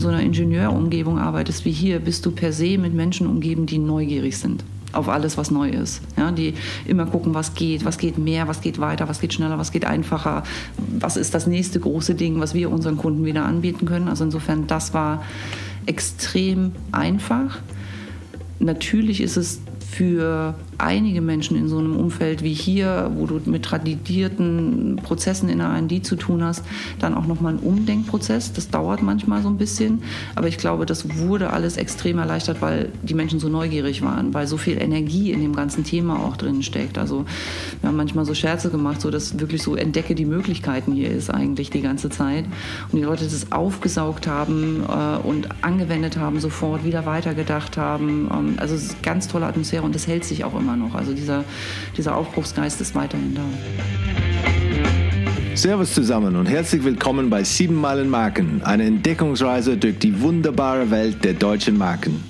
so einer Ingenieurumgebung arbeitest wie hier, bist du per se mit Menschen umgeben, die neugierig sind auf alles, was neu ist. Ja, die immer gucken, was geht, was geht mehr, was geht weiter, was geht schneller, was geht einfacher, was ist das nächste große Ding, was wir unseren Kunden wieder anbieten können. Also insofern, das war extrem einfach. Natürlich ist es für einige Menschen in so einem Umfeld wie hier, wo du mit tradierten Prozessen in der R&D zu tun hast, dann auch nochmal ein Umdenkprozess. Das dauert manchmal so ein bisschen, aber ich glaube, das wurde alles extrem erleichtert, weil die Menschen so neugierig waren, weil so viel Energie in dem ganzen Thema auch drin steckt. Also wir haben manchmal so Scherze gemacht, so dass wirklich so entdecke die Möglichkeiten hier ist eigentlich die ganze Zeit und die Leute das aufgesaugt haben äh, und angewendet haben, sofort wieder weitergedacht haben. Ähm, also es ist eine ganz tolle Atmosphäre und das hält sich auch immer immer noch. Also dieser, dieser Aufbruchsgeist ist weiterhin da. Servus zusammen und herzlich willkommen bei 7 Meilen Marken, eine Entdeckungsreise durch die wunderbare Welt der deutschen Marken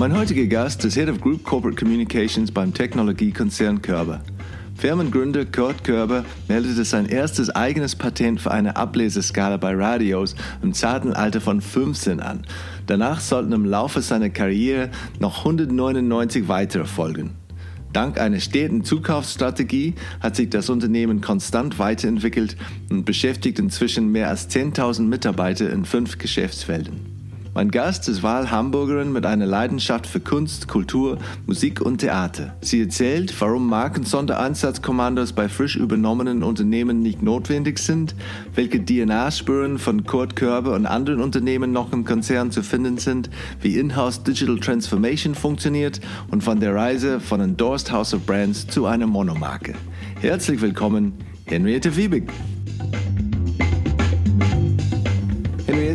Mein heutiger Gast ist Head of Group Corporate Communications beim Technologiekonzern Körber. Firmengründer Kurt Körber meldete sein erstes eigenes Patent für eine Ableseskala bei Radios im zarten Alter von 15 an. Danach sollten im Laufe seiner Karriere noch 199 weitere folgen. Dank einer steten Zukaufsstrategie hat sich das Unternehmen konstant weiterentwickelt und beschäftigt inzwischen mehr als 10.000 Mitarbeiter in fünf Geschäftsfelden. Mein Gast ist Wahl Hamburgerin mit einer Leidenschaft für Kunst, Kultur, Musik und Theater. Sie erzählt, warum Markensondereinsatzkommandos bei frisch übernommenen Unternehmen nicht notwendig sind, welche DNA-Spuren von Kurt Körber und anderen Unternehmen noch im Konzern zu finden sind, wie Inhouse Digital Transformation funktioniert und von der Reise von Endorsed House of Brands zu einer Monomarke. Herzlich willkommen, Henriette Wiebig.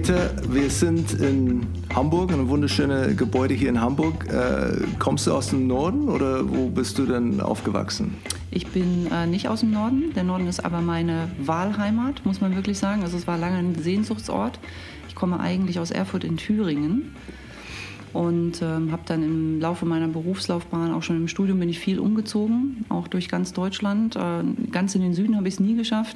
Henriette, wir sind in Hamburg, ein wunderschönes Gebäude hier in Hamburg. Äh, kommst du aus dem Norden oder wo bist du denn aufgewachsen? Ich bin äh, nicht aus dem Norden. Der Norden ist aber meine Wahlheimat, muss man wirklich sagen. Also es war lange ein Sehnsuchtsort. Ich komme eigentlich aus Erfurt in Thüringen und ähm, habe dann im Laufe meiner Berufslaufbahn, auch schon im Studium, bin ich viel umgezogen, auch durch ganz Deutschland. Äh, ganz in den Süden habe ich es nie geschafft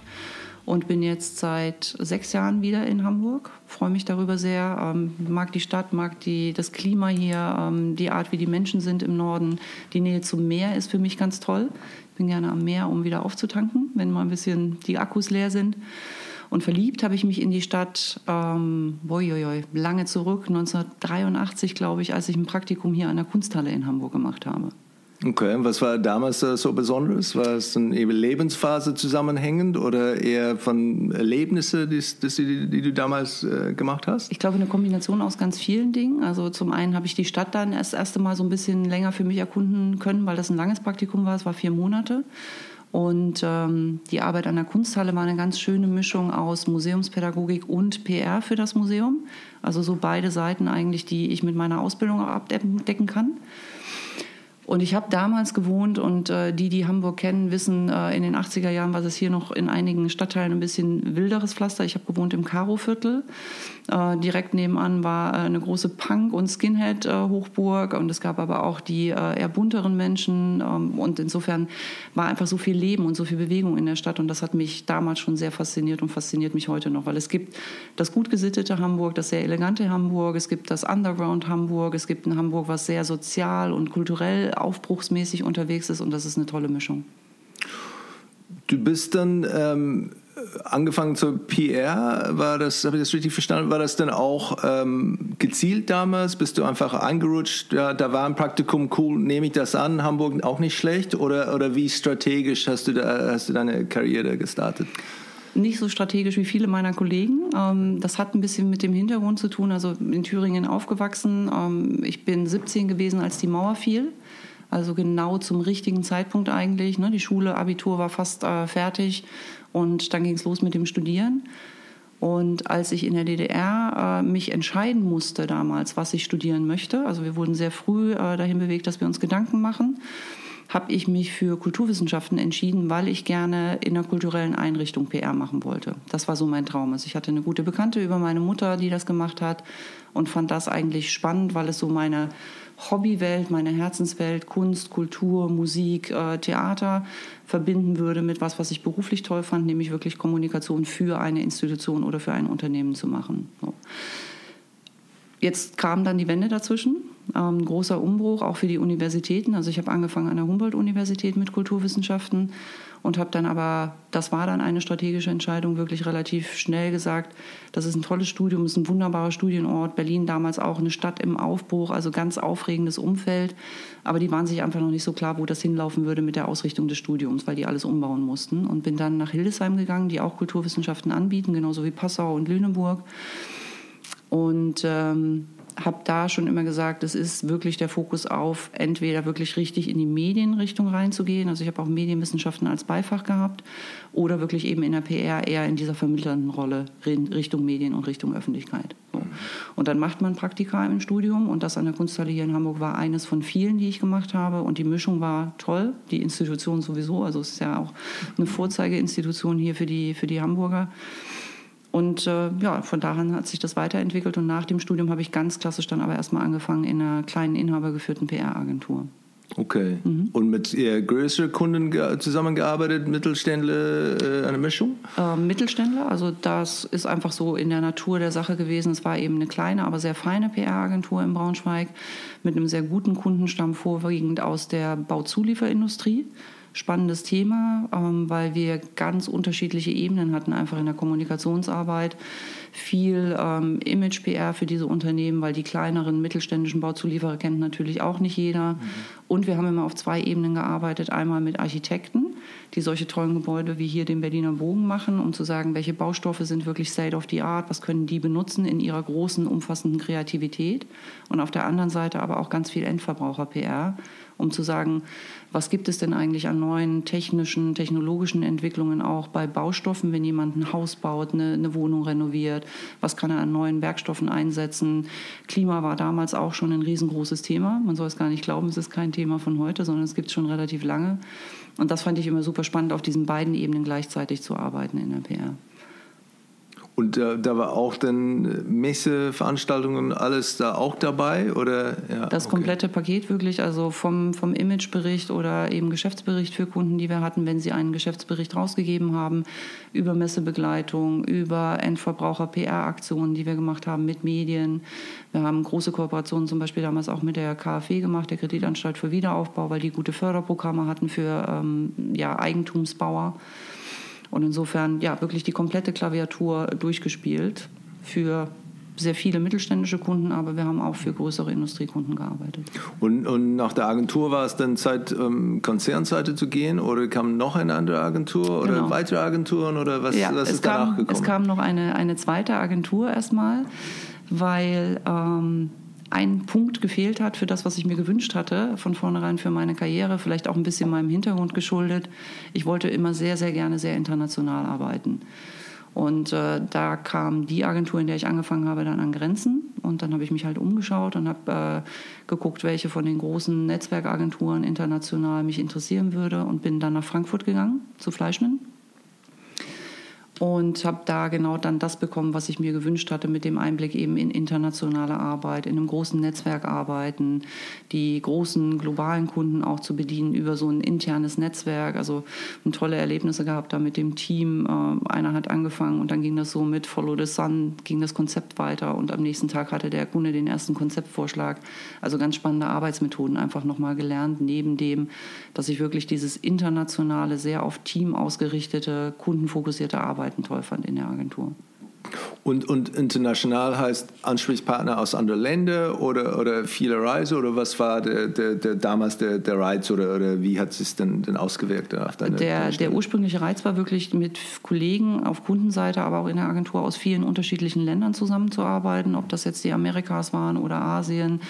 und bin jetzt seit sechs Jahren wieder in Hamburg. Freue mich darüber sehr. Ähm, mag die Stadt, mag die, das Klima hier, ähm, die Art, wie die Menschen sind im Norden. Die Nähe zum Meer ist für mich ganz toll. Ich bin gerne am Meer, um wieder aufzutanken, wenn mal ein bisschen die Akkus leer sind. Und verliebt habe ich mich in die Stadt, ähm, boioi, lange zurück, 1983, glaube ich, als ich ein Praktikum hier an der Kunsthalle in Hamburg gemacht habe. Okay, was war damals äh, so Besonderes? War es eine Lebensphase zusammenhängend oder eher von Erlebnissen, die, die, die du damals äh, gemacht hast? Ich glaube, eine Kombination aus ganz vielen Dingen. Also zum einen habe ich die Stadt dann das erste Mal so ein bisschen länger für mich erkunden können, weil das ein langes Praktikum war. Es war vier Monate. Und ähm, die Arbeit an der Kunsthalle war eine ganz schöne Mischung aus Museumspädagogik und PR für das Museum. Also so beide Seiten eigentlich, die ich mit meiner Ausbildung abdecken kann. Und ich habe damals gewohnt und äh, die, die Hamburg kennen, wissen, äh, in den 80er Jahren war es hier noch in einigen Stadtteilen ein bisschen wilderes Pflaster. Ich habe gewohnt im Karo-Viertel. Äh, direkt nebenan war äh, eine große Punk- und Skinhead-Hochburg und es gab aber auch die äh, eher bunteren Menschen. Ähm, und insofern war einfach so viel Leben und so viel Bewegung in der Stadt und das hat mich damals schon sehr fasziniert und fasziniert mich heute noch, weil es gibt das gut gesittete Hamburg, das sehr elegante Hamburg, es gibt das Underground Hamburg, es gibt ein Hamburg, was sehr sozial und kulturell aufbruchsmäßig unterwegs ist und das ist eine tolle Mischung. Du bist dann ähm, angefangen zur PR, war das, habe ich das richtig verstanden, war das dann auch ähm, gezielt damals? Bist du einfach angerutscht, ja, da war ein Praktikum, cool, nehme ich das an, Hamburg auch nicht schlecht? Oder, oder wie strategisch hast du, da, hast du deine Karriere gestartet? nicht so strategisch wie viele meiner Kollegen. Ähm, das hat ein bisschen mit dem Hintergrund zu tun. Also in Thüringen aufgewachsen. Ähm, ich bin 17 gewesen, als die Mauer fiel. Also genau zum richtigen Zeitpunkt eigentlich. Ne? Die Schule, Abitur war fast äh, fertig und dann ging es los mit dem Studieren. Und als ich in der DDR äh, mich entscheiden musste damals, was ich studieren möchte, also wir wurden sehr früh äh, dahin bewegt, dass wir uns Gedanken machen, habe ich mich für Kulturwissenschaften entschieden, weil ich gerne in einer kulturellen Einrichtung PR machen wollte. Das war so mein Traum. Also ich hatte eine gute Bekannte über meine Mutter, die das gemacht hat und fand das eigentlich spannend, weil es so meine Hobbywelt, meine Herzenswelt, Kunst, Kultur, Musik, äh, Theater verbinden würde mit was, was ich beruflich toll fand, nämlich wirklich Kommunikation für eine Institution oder für ein Unternehmen zu machen. So. Jetzt kam dann die Wende dazwischen ähm, großer Umbruch auch für die Universitäten. Also ich habe angefangen an der Humboldt-Universität mit Kulturwissenschaften und habe dann aber, das war dann eine strategische Entscheidung, wirklich relativ schnell gesagt, das ist ein tolles Studium, ist ein wunderbarer Studienort. Berlin damals auch eine Stadt im Aufbruch, also ganz aufregendes Umfeld. Aber die waren sich einfach noch nicht so klar, wo das hinlaufen würde mit der Ausrichtung des Studiums, weil die alles umbauen mussten. Und bin dann nach Hildesheim gegangen, die auch Kulturwissenschaften anbieten, genauso wie Passau und Lüneburg. Und ähm, habe da schon immer gesagt, es ist wirklich der Fokus auf, entweder wirklich richtig in die Medienrichtung reinzugehen, also ich habe auch Medienwissenschaften als Beifach gehabt, oder wirklich eben in der PR eher in dieser vermittelnden Rolle Richtung Medien und Richtung Öffentlichkeit. So. Und dann macht man Praktika im Studium und das an der Kunsthalle hier in Hamburg war eines von vielen, die ich gemacht habe und die Mischung war toll, die Institution sowieso, also es ist ja auch eine Vorzeigeinstitution hier für die, für die Hamburger. Und äh, ja, von daher hat sich das weiterentwickelt und nach dem Studium habe ich ganz klassisch dann aber erstmal angefangen in einer kleinen inhabergeführten PR-Agentur. Okay. Mhm. Und mit eher größeren Kunden zusammengearbeitet, Mittelständler, äh, eine Mischung? Äh, Mittelständler, also das ist einfach so in der Natur der Sache gewesen. Es war eben eine kleine, aber sehr feine PR-Agentur in Braunschweig mit einem sehr guten Kundenstamm, vorwiegend aus der Bauzulieferindustrie spannendes Thema, ähm, weil wir ganz unterschiedliche Ebenen hatten, einfach in der Kommunikationsarbeit. Viel ähm, Image-PR für diese Unternehmen, weil die kleineren mittelständischen Bauzulieferer kennt natürlich auch nicht jeder. Mhm. Und wir haben immer auf zwei Ebenen gearbeitet. Einmal mit Architekten, die solche tollen Gebäude wie hier den Berliner Bogen machen, um zu sagen, welche Baustoffe sind wirklich state of the art, was können die benutzen in ihrer großen, umfassenden Kreativität. Und auf der anderen Seite aber auch ganz viel Endverbraucher-PR, um zu sagen, was gibt es denn eigentlich an neuen technischen, technologischen Entwicklungen auch bei Baustoffen, wenn jemand ein Haus baut, eine, eine Wohnung renoviert, was kann er an neuen Werkstoffen einsetzen. Klima war damals auch schon ein riesengroßes Thema. Man soll es gar nicht glauben, es ist kein Thema von heute, sondern es gibt es schon relativ lange. Und das fand ich immer super spannend, auf diesen beiden Ebenen gleichzeitig zu arbeiten in der PR. Und äh, da war auch dann Messe, Veranstaltungen, alles da auch dabei? Oder? Ja, das okay. komplette Paket wirklich, also vom, vom Imagebericht oder eben Geschäftsbericht für Kunden, die wir hatten, wenn sie einen Geschäftsbericht rausgegeben haben, über Messebegleitung, über Endverbraucher-PR-Aktionen, die wir gemacht haben mit Medien. Wir haben große Kooperationen zum Beispiel damals auch mit der KfW gemacht, der Kreditanstalt für Wiederaufbau, weil die gute Förderprogramme hatten für ähm, ja, Eigentumsbauer. Und insofern, ja, wirklich die komplette Klaviatur durchgespielt für sehr viele mittelständische Kunden, aber wir haben auch für größere Industriekunden gearbeitet. Und, und nach der Agentur war es dann Zeit, ähm, Konzernseite zu gehen oder kam noch eine andere Agentur oder genau. weitere Agenturen oder was, ja, was ist kam, danach gekommen? Es kam noch eine, eine zweite Agentur erstmal, weil ähm, ein Punkt gefehlt hat für das, was ich mir gewünscht hatte, von vornherein für meine Karriere, vielleicht auch ein bisschen meinem Hintergrund geschuldet. Ich wollte immer sehr, sehr gerne sehr international arbeiten. Und äh, da kam die Agentur, in der ich angefangen habe, dann an Grenzen. Und dann habe ich mich halt umgeschaut und habe äh, geguckt, welche von den großen Netzwerkagenturen international mich interessieren würde und bin dann nach Frankfurt gegangen zu Fleischmann und habe da genau dann das bekommen, was ich mir gewünscht hatte, mit dem Einblick eben in internationale Arbeit, in einem großen Netzwerk arbeiten, die großen globalen Kunden auch zu bedienen über so ein internes Netzwerk. Also tolle Erlebnisse gehabt da mit dem Team. Äh, einer hat angefangen und dann ging das so mit Follow the Sun, ging das Konzept weiter und am nächsten Tag hatte der Kunde den ersten Konzeptvorschlag. Also ganz spannende Arbeitsmethoden einfach nochmal gelernt, neben dem, dass ich wirklich dieses internationale, sehr auf Team ausgerichtete, kundenfokussierte Arbeit Arbeiten toll fand in der Agentur. Und, und international heißt Ansprechpartner aus anderen Ländern oder, oder viele Reise oder was war der, der, der damals der, der Reiz oder, oder wie hat es denn, denn ausgewirkt auf deine der, der ursprüngliche Reiz war wirklich mit Kollegen auf Kundenseite, aber auch in der Agentur aus vielen unterschiedlichen Ländern zusammenzuarbeiten, ob das jetzt die Amerikas waren oder Asien,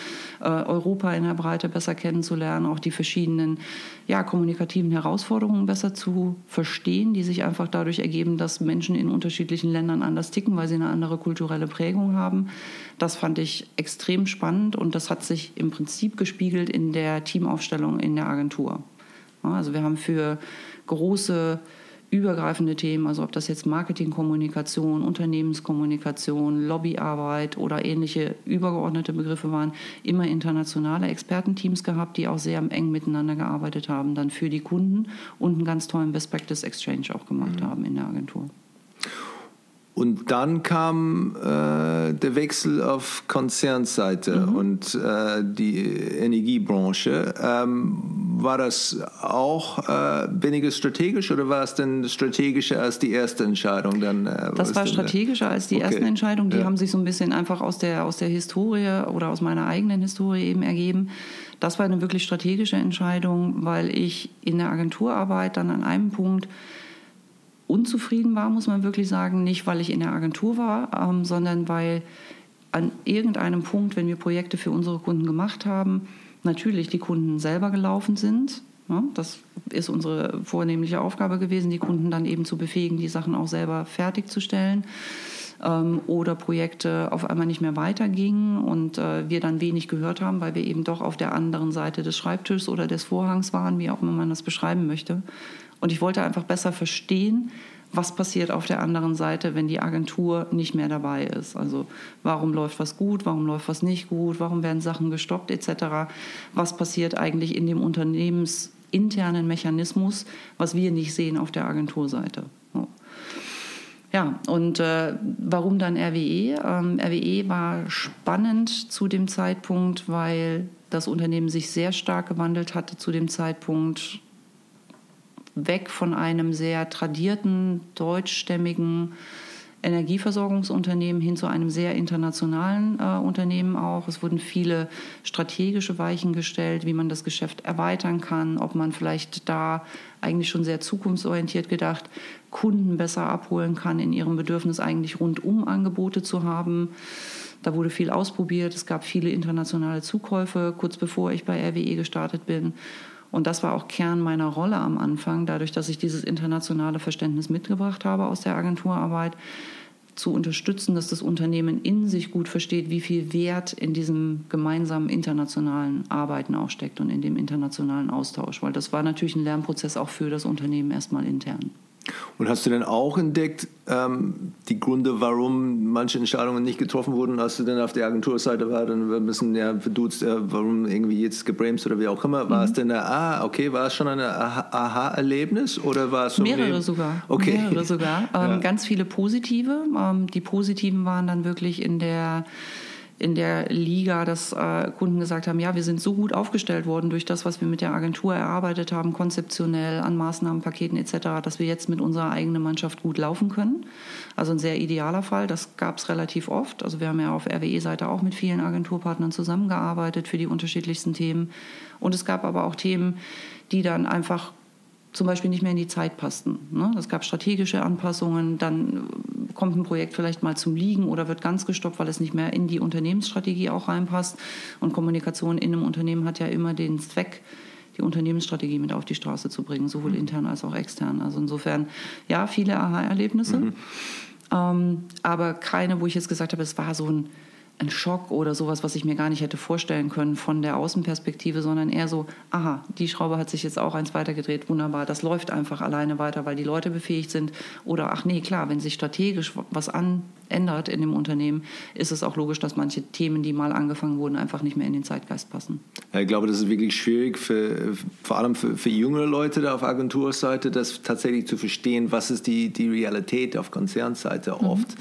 äh, Europa in der Breite besser kennenzulernen, auch die verschiedenen ja, kommunikativen Herausforderungen besser zu verstehen, die sich einfach dadurch ergeben, dass Menschen in unterschiedlichen Ländern anders ticken, weil sie eine andere kulturelle Prägung haben. Das fand ich extrem spannend und das hat sich im Prinzip gespiegelt in der Teamaufstellung in der Agentur. Also wir haben für große übergreifende Themen, also ob das jetzt Marketingkommunikation, Unternehmenskommunikation, Lobbyarbeit oder ähnliche übergeordnete Begriffe waren, immer internationale Expertenteams gehabt, die auch sehr eng miteinander gearbeitet haben, dann für die Kunden und einen ganz tollen Best Practice Exchange auch gemacht mhm. haben in der Agentur. Und dann kam äh, der Wechsel auf Konzernseite mhm. und äh, die Energiebranche. Ähm, war das auch äh, weniger strategisch oder war es denn strategischer als die erste Entscheidung? Dann, äh, das war strategischer als die okay. ersten Entscheidungen. Die ja. haben sich so ein bisschen einfach aus der, aus der Historie oder aus meiner eigenen Historie eben ergeben. Das war eine wirklich strategische Entscheidung, weil ich in der Agenturarbeit dann an einem Punkt unzufrieden war, muss man wirklich sagen. Nicht, weil ich in der Agentur war, ähm, sondern weil an irgendeinem Punkt, wenn wir Projekte für unsere Kunden gemacht haben, natürlich die Kunden selber gelaufen sind. Ja, das ist unsere vornehmliche Aufgabe gewesen, die Kunden dann eben zu befähigen, die Sachen auch selber fertigzustellen. Ähm, oder Projekte auf einmal nicht mehr weitergingen und äh, wir dann wenig gehört haben, weil wir eben doch auf der anderen Seite des Schreibtischs oder des Vorhangs waren, wie auch immer man das beschreiben möchte. Und ich wollte einfach besser verstehen, was passiert auf der anderen Seite, wenn die Agentur nicht mehr dabei ist. Also warum läuft was gut, warum läuft was nicht gut, warum werden Sachen gestoppt etc. Was passiert eigentlich in dem unternehmensinternen Mechanismus, was wir nicht sehen auf der Agenturseite. Ja, und äh, warum dann RWE? Ähm, RWE war spannend zu dem Zeitpunkt, weil das Unternehmen sich sehr stark gewandelt hatte zu dem Zeitpunkt weg von einem sehr tradierten, deutschstämmigen Energieversorgungsunternehmen hin zu einem sehr internationalen äh, Unternehmen auch. Es wurden viele strategische Weichen gestellt, wie man das Geschäft erweitern kann, ob man vielleicht da eigentlich schon sehr zukunftsorientiert gedacht Kunden besser abholen kann in ihrem Bedürfnis eigentlich rundum Angebote zu haben. Da wurde viel ausprobiert. Es gab viele internationale Zukäufe, kurz bevor ich bei RWE gestartet bin. Und das war auch Kern meiner Rolle am Anfang, dadurch, dass ich dieses internationale Verständnis mitgebracht habe aus der Agenturarbeit, zu unterstützen, dass das Unternehmen in sich gut versteht, wie viel Wert in diesem gemeinsamen internationalen Arbeiten auch steckt und in dem internationalen Austausch. Weil das war natürlich ein Lernprozess auch für das Unternehmen erstmal intern. Und hast du denn auch entdeckt, ähm, die Gründe, warum manche Entscheidungen nicht getroffen wurden, als du dann auf der Agenturseite warst und wir müssen ja verduzt, äh, warum irgendwie jetzt gebremst oder wie auch immer, war mhm. es denn, ah, okay, war es schon ein Aha-Erlebnis oder war es so Mehrere sogar. Okay. Mehrere sogar. Ähm, ja. Ganz viele positive. Ähm, die positiven waren dann wirklich in der in der Liga, dass äh, Kunden gesagt haben, ja, wir sind so gut aufgestellt worden durch das, was wir mit der Agentur erarbeitet haben, konzeptionell an Maßnahmenpaketen etc., dass wir jetzt mit unserer eigenen Mannschaft gut laufen können. Also ein sehr idealer Fall. Das gab es relativ oft. Also wir haben ja auf RWE-Seite auch mit vielen Agenturpartnern zusammengearbeitet für die unterschiedlichsten Themen. Und es gab aber auch Themen, die dann einfach zum Beispiel nicht mehr in die Zeit passten. Ne? Es gab strategische Anpassungen, dann kommt ein Projekt vielleicht mal zum Liegen oder wird ganz gestoppt, weil es nicht mehr in die Unternehmensstrategie auch reinpasst. Und Kommunikation in einem Unternehmen hat ja immer den Zweck, die Unternehmensstrategie mit auf die Straße zu bringen, sowohl mhm. intern als auch extern. Also insofern, ja, viele Aha-Erlebnisse, mhm. ähm, aber keine, wo ich jetzt gesagt habe, es war so ein ein Schock oder sowas, was ich mir gar nicht hätte vorstellen können von der Außenperspektive, sondern eher so, aha, die Schraube hat sich jetzt auch eins weitergedreht, wunderbar, das läuft einfach alleine weiter, weil die Leute befähigt sind. Oder ach nee, klar, wenn sich strategisch was an, ändert in dem Unternehmen, ist es auch logisch, dass manche Themen, die mal angefangen wurden, einfach nicht mehr in den Zeitgeist passen. Ich glaube, das ist wirklich schwierig, für, vor allem für, für jüngere Leute da auf Agenturseite, das tatsächlich zu verstehen, was ist die, die Realität auf Konzernseite mhm. oft.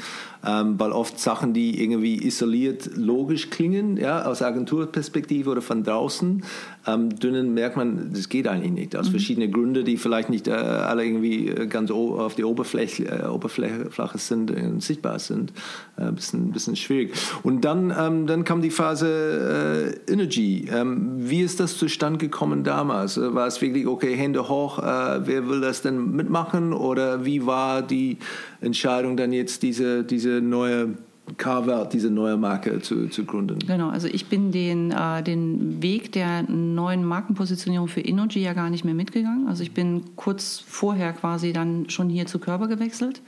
Ähm, weil oft Sachen, die irgendwie isoliert logisch klingen, ja, aus Agenturperspektive oder von draußen, ähm, dünnen, merkt man, das geht eigentlich nicht. Aus mhm. verschiedenen Gründen, die vielleicht nicht äh, alle irgendwie äh, ganz auf die Oberfläche, äh, Oberfläche sind, äh, sichtbar sind. Ein äh, bisschen, bisschen schwierig. Und dann, ähm, dann kam die Phase äh, Energy. Ähm, wie ist das zustande gekommen damals? War es wirklich, okay, Hände hoch, wer will das denn mitmachen? Oder wie war die Entscheidung dann jetzt, diese, diese neue Carve diese neue Marke zu, zu gründen. Genau, also ich bin den, äh, den Weg der neuen Markenpositionierung für Innogy ja gar nicht mehr mitgegangen. Also ich bin kurz vorher quasi dann schon hier zu Körper gewechselt.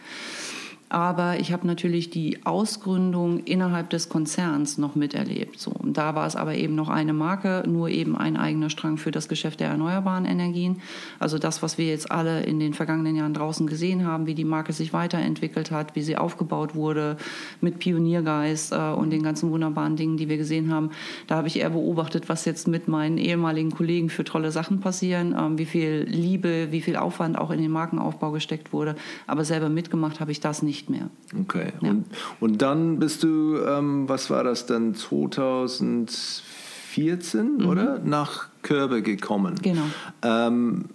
Aber ich habe natürlich die Ausgründung innerhalb des Konzerns noch miterlebt. So. Und da war es aber eben noch eine Marke, nur eben ein eigener Strang für das Geschäft der erneuerbaren Energien. Also das, was wir jetzt alle in den vergangenen Jahren draußen gesehen haben, wie die Marke sich weiterentwickelt hat, wie sie aufgebaut wurde mit Pioniergeist äh, und den ganzen wunderbaren Dingen, die wir gesehen haben. Da habe ich eher beobachtet, was jetzt mit meinen ehemaligen Kollegen für tolle Sachen passieren, äh, wie viel Liebe, wie viel Aufwand auch in den Markenaufbau gesteckt wurde. Aber selber mitgemacht habe ich das nicht nicht mehr. Okay. Ja. Und, und dann bist du, ähm, was war das dann, 2014, mhm. oder? Nach Körbe gekommen. Genau. Ähm,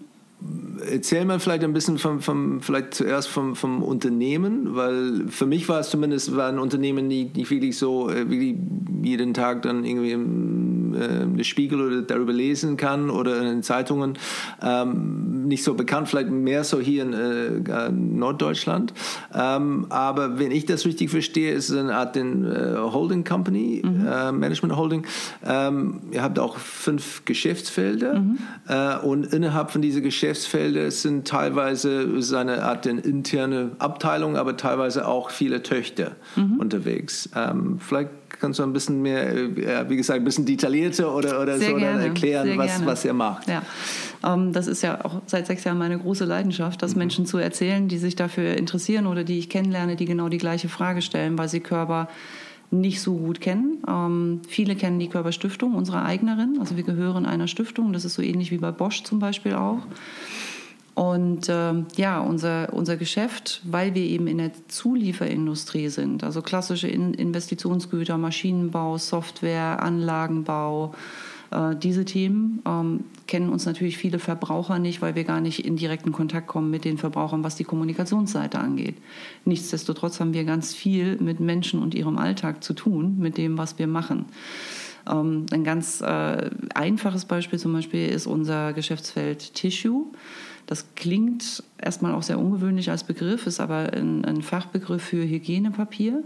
Erzähl mal vielleicht ein bisschen vom, vom vielleicht zuerst vom, vom Unternehmen, weil für mich war es zumindest war ein Unternehmen, die nicht wirklich so äh, wirklich jeden Tag dann irgendwie im, äh, im Spiegel oder darüber lesen kann oder in den Zeitungen. Ähm, nicht so bekannt, vielleicht mehr so hier in äh, Norddeutschland. Ähm, aber wenn ich das richtig verstehe, ist es eine Art den, äh, Holding Company, mhm. äh, Management Holding. Ähm, ihr habt auch fünf Geschäftsfelder mhm. Äh, und innerhalb von diesen Geschäftsfeldern Geschäftsfelder sind teilweise seine Art interne Abteilung, aber teilweise auch viele Töchter mhm. unterwegs. Ähm, vielleicht kannst du ein bisschen mehr, äh, wie gesagt, ein bisschen detaillierter oder, oder so erklären, was, was ihr macht. Ja. Ähm, das ist ja auch seit sechs Jahren meine große Leidenschaft, das mhm. Menschen zu erzählen, die sich dafür interessieren oder die ich kennenlerne, die genau die gleiche Frage stellen, weil sie Körper nicht so gut kennen. Ähm, viele kennen die Körperstiftung, unsere eigenerin. Also wir gehören einer Stiftung. Das ist so ähnlich wie bei Bosch zum Beispiel auch. Und äh, ja, unser, unser Geschäft, weil wir eben in der Zulieferindustrie sind, also klassische in Investitionsgüter, Maschinenbau, Software, Anlagenbau, äh, diese Themen ähm, kennen uns natürlich viele Verbraucher nicht, weil wir gar nicht in direkten Kontakt kommen mit den Verbrauchern, was die Kommunikationsseite angeht. Nichtsdestotrotz haben wir ganz viel mit Menschen und ihrem Alltag zu tun, mit dem, was wir machen. Ähm, ein ganz äh, einfaches Beispiel zum Beispiel ist unser Geschäftsfeld Tissue. Das klingt erstmal auch sehr ungewöhnlich als Begriff, ist aber ein, ein Fachbegriff für Hygienepapier.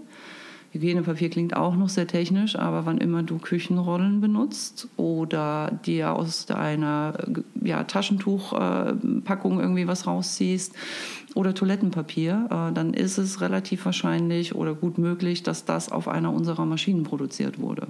Hygienepapier klingt auch noch sehr technisch, aber wann immer du Küchenrollen benutzt oder dir aus deiner ja, Taschentuchpackung irgendwie was rausziehst oder Toilettenpapier, äh, dann ist es relativ wahrscheinlich oder gut möglich, dass das auf einer unserer Maschinen produziert wurde.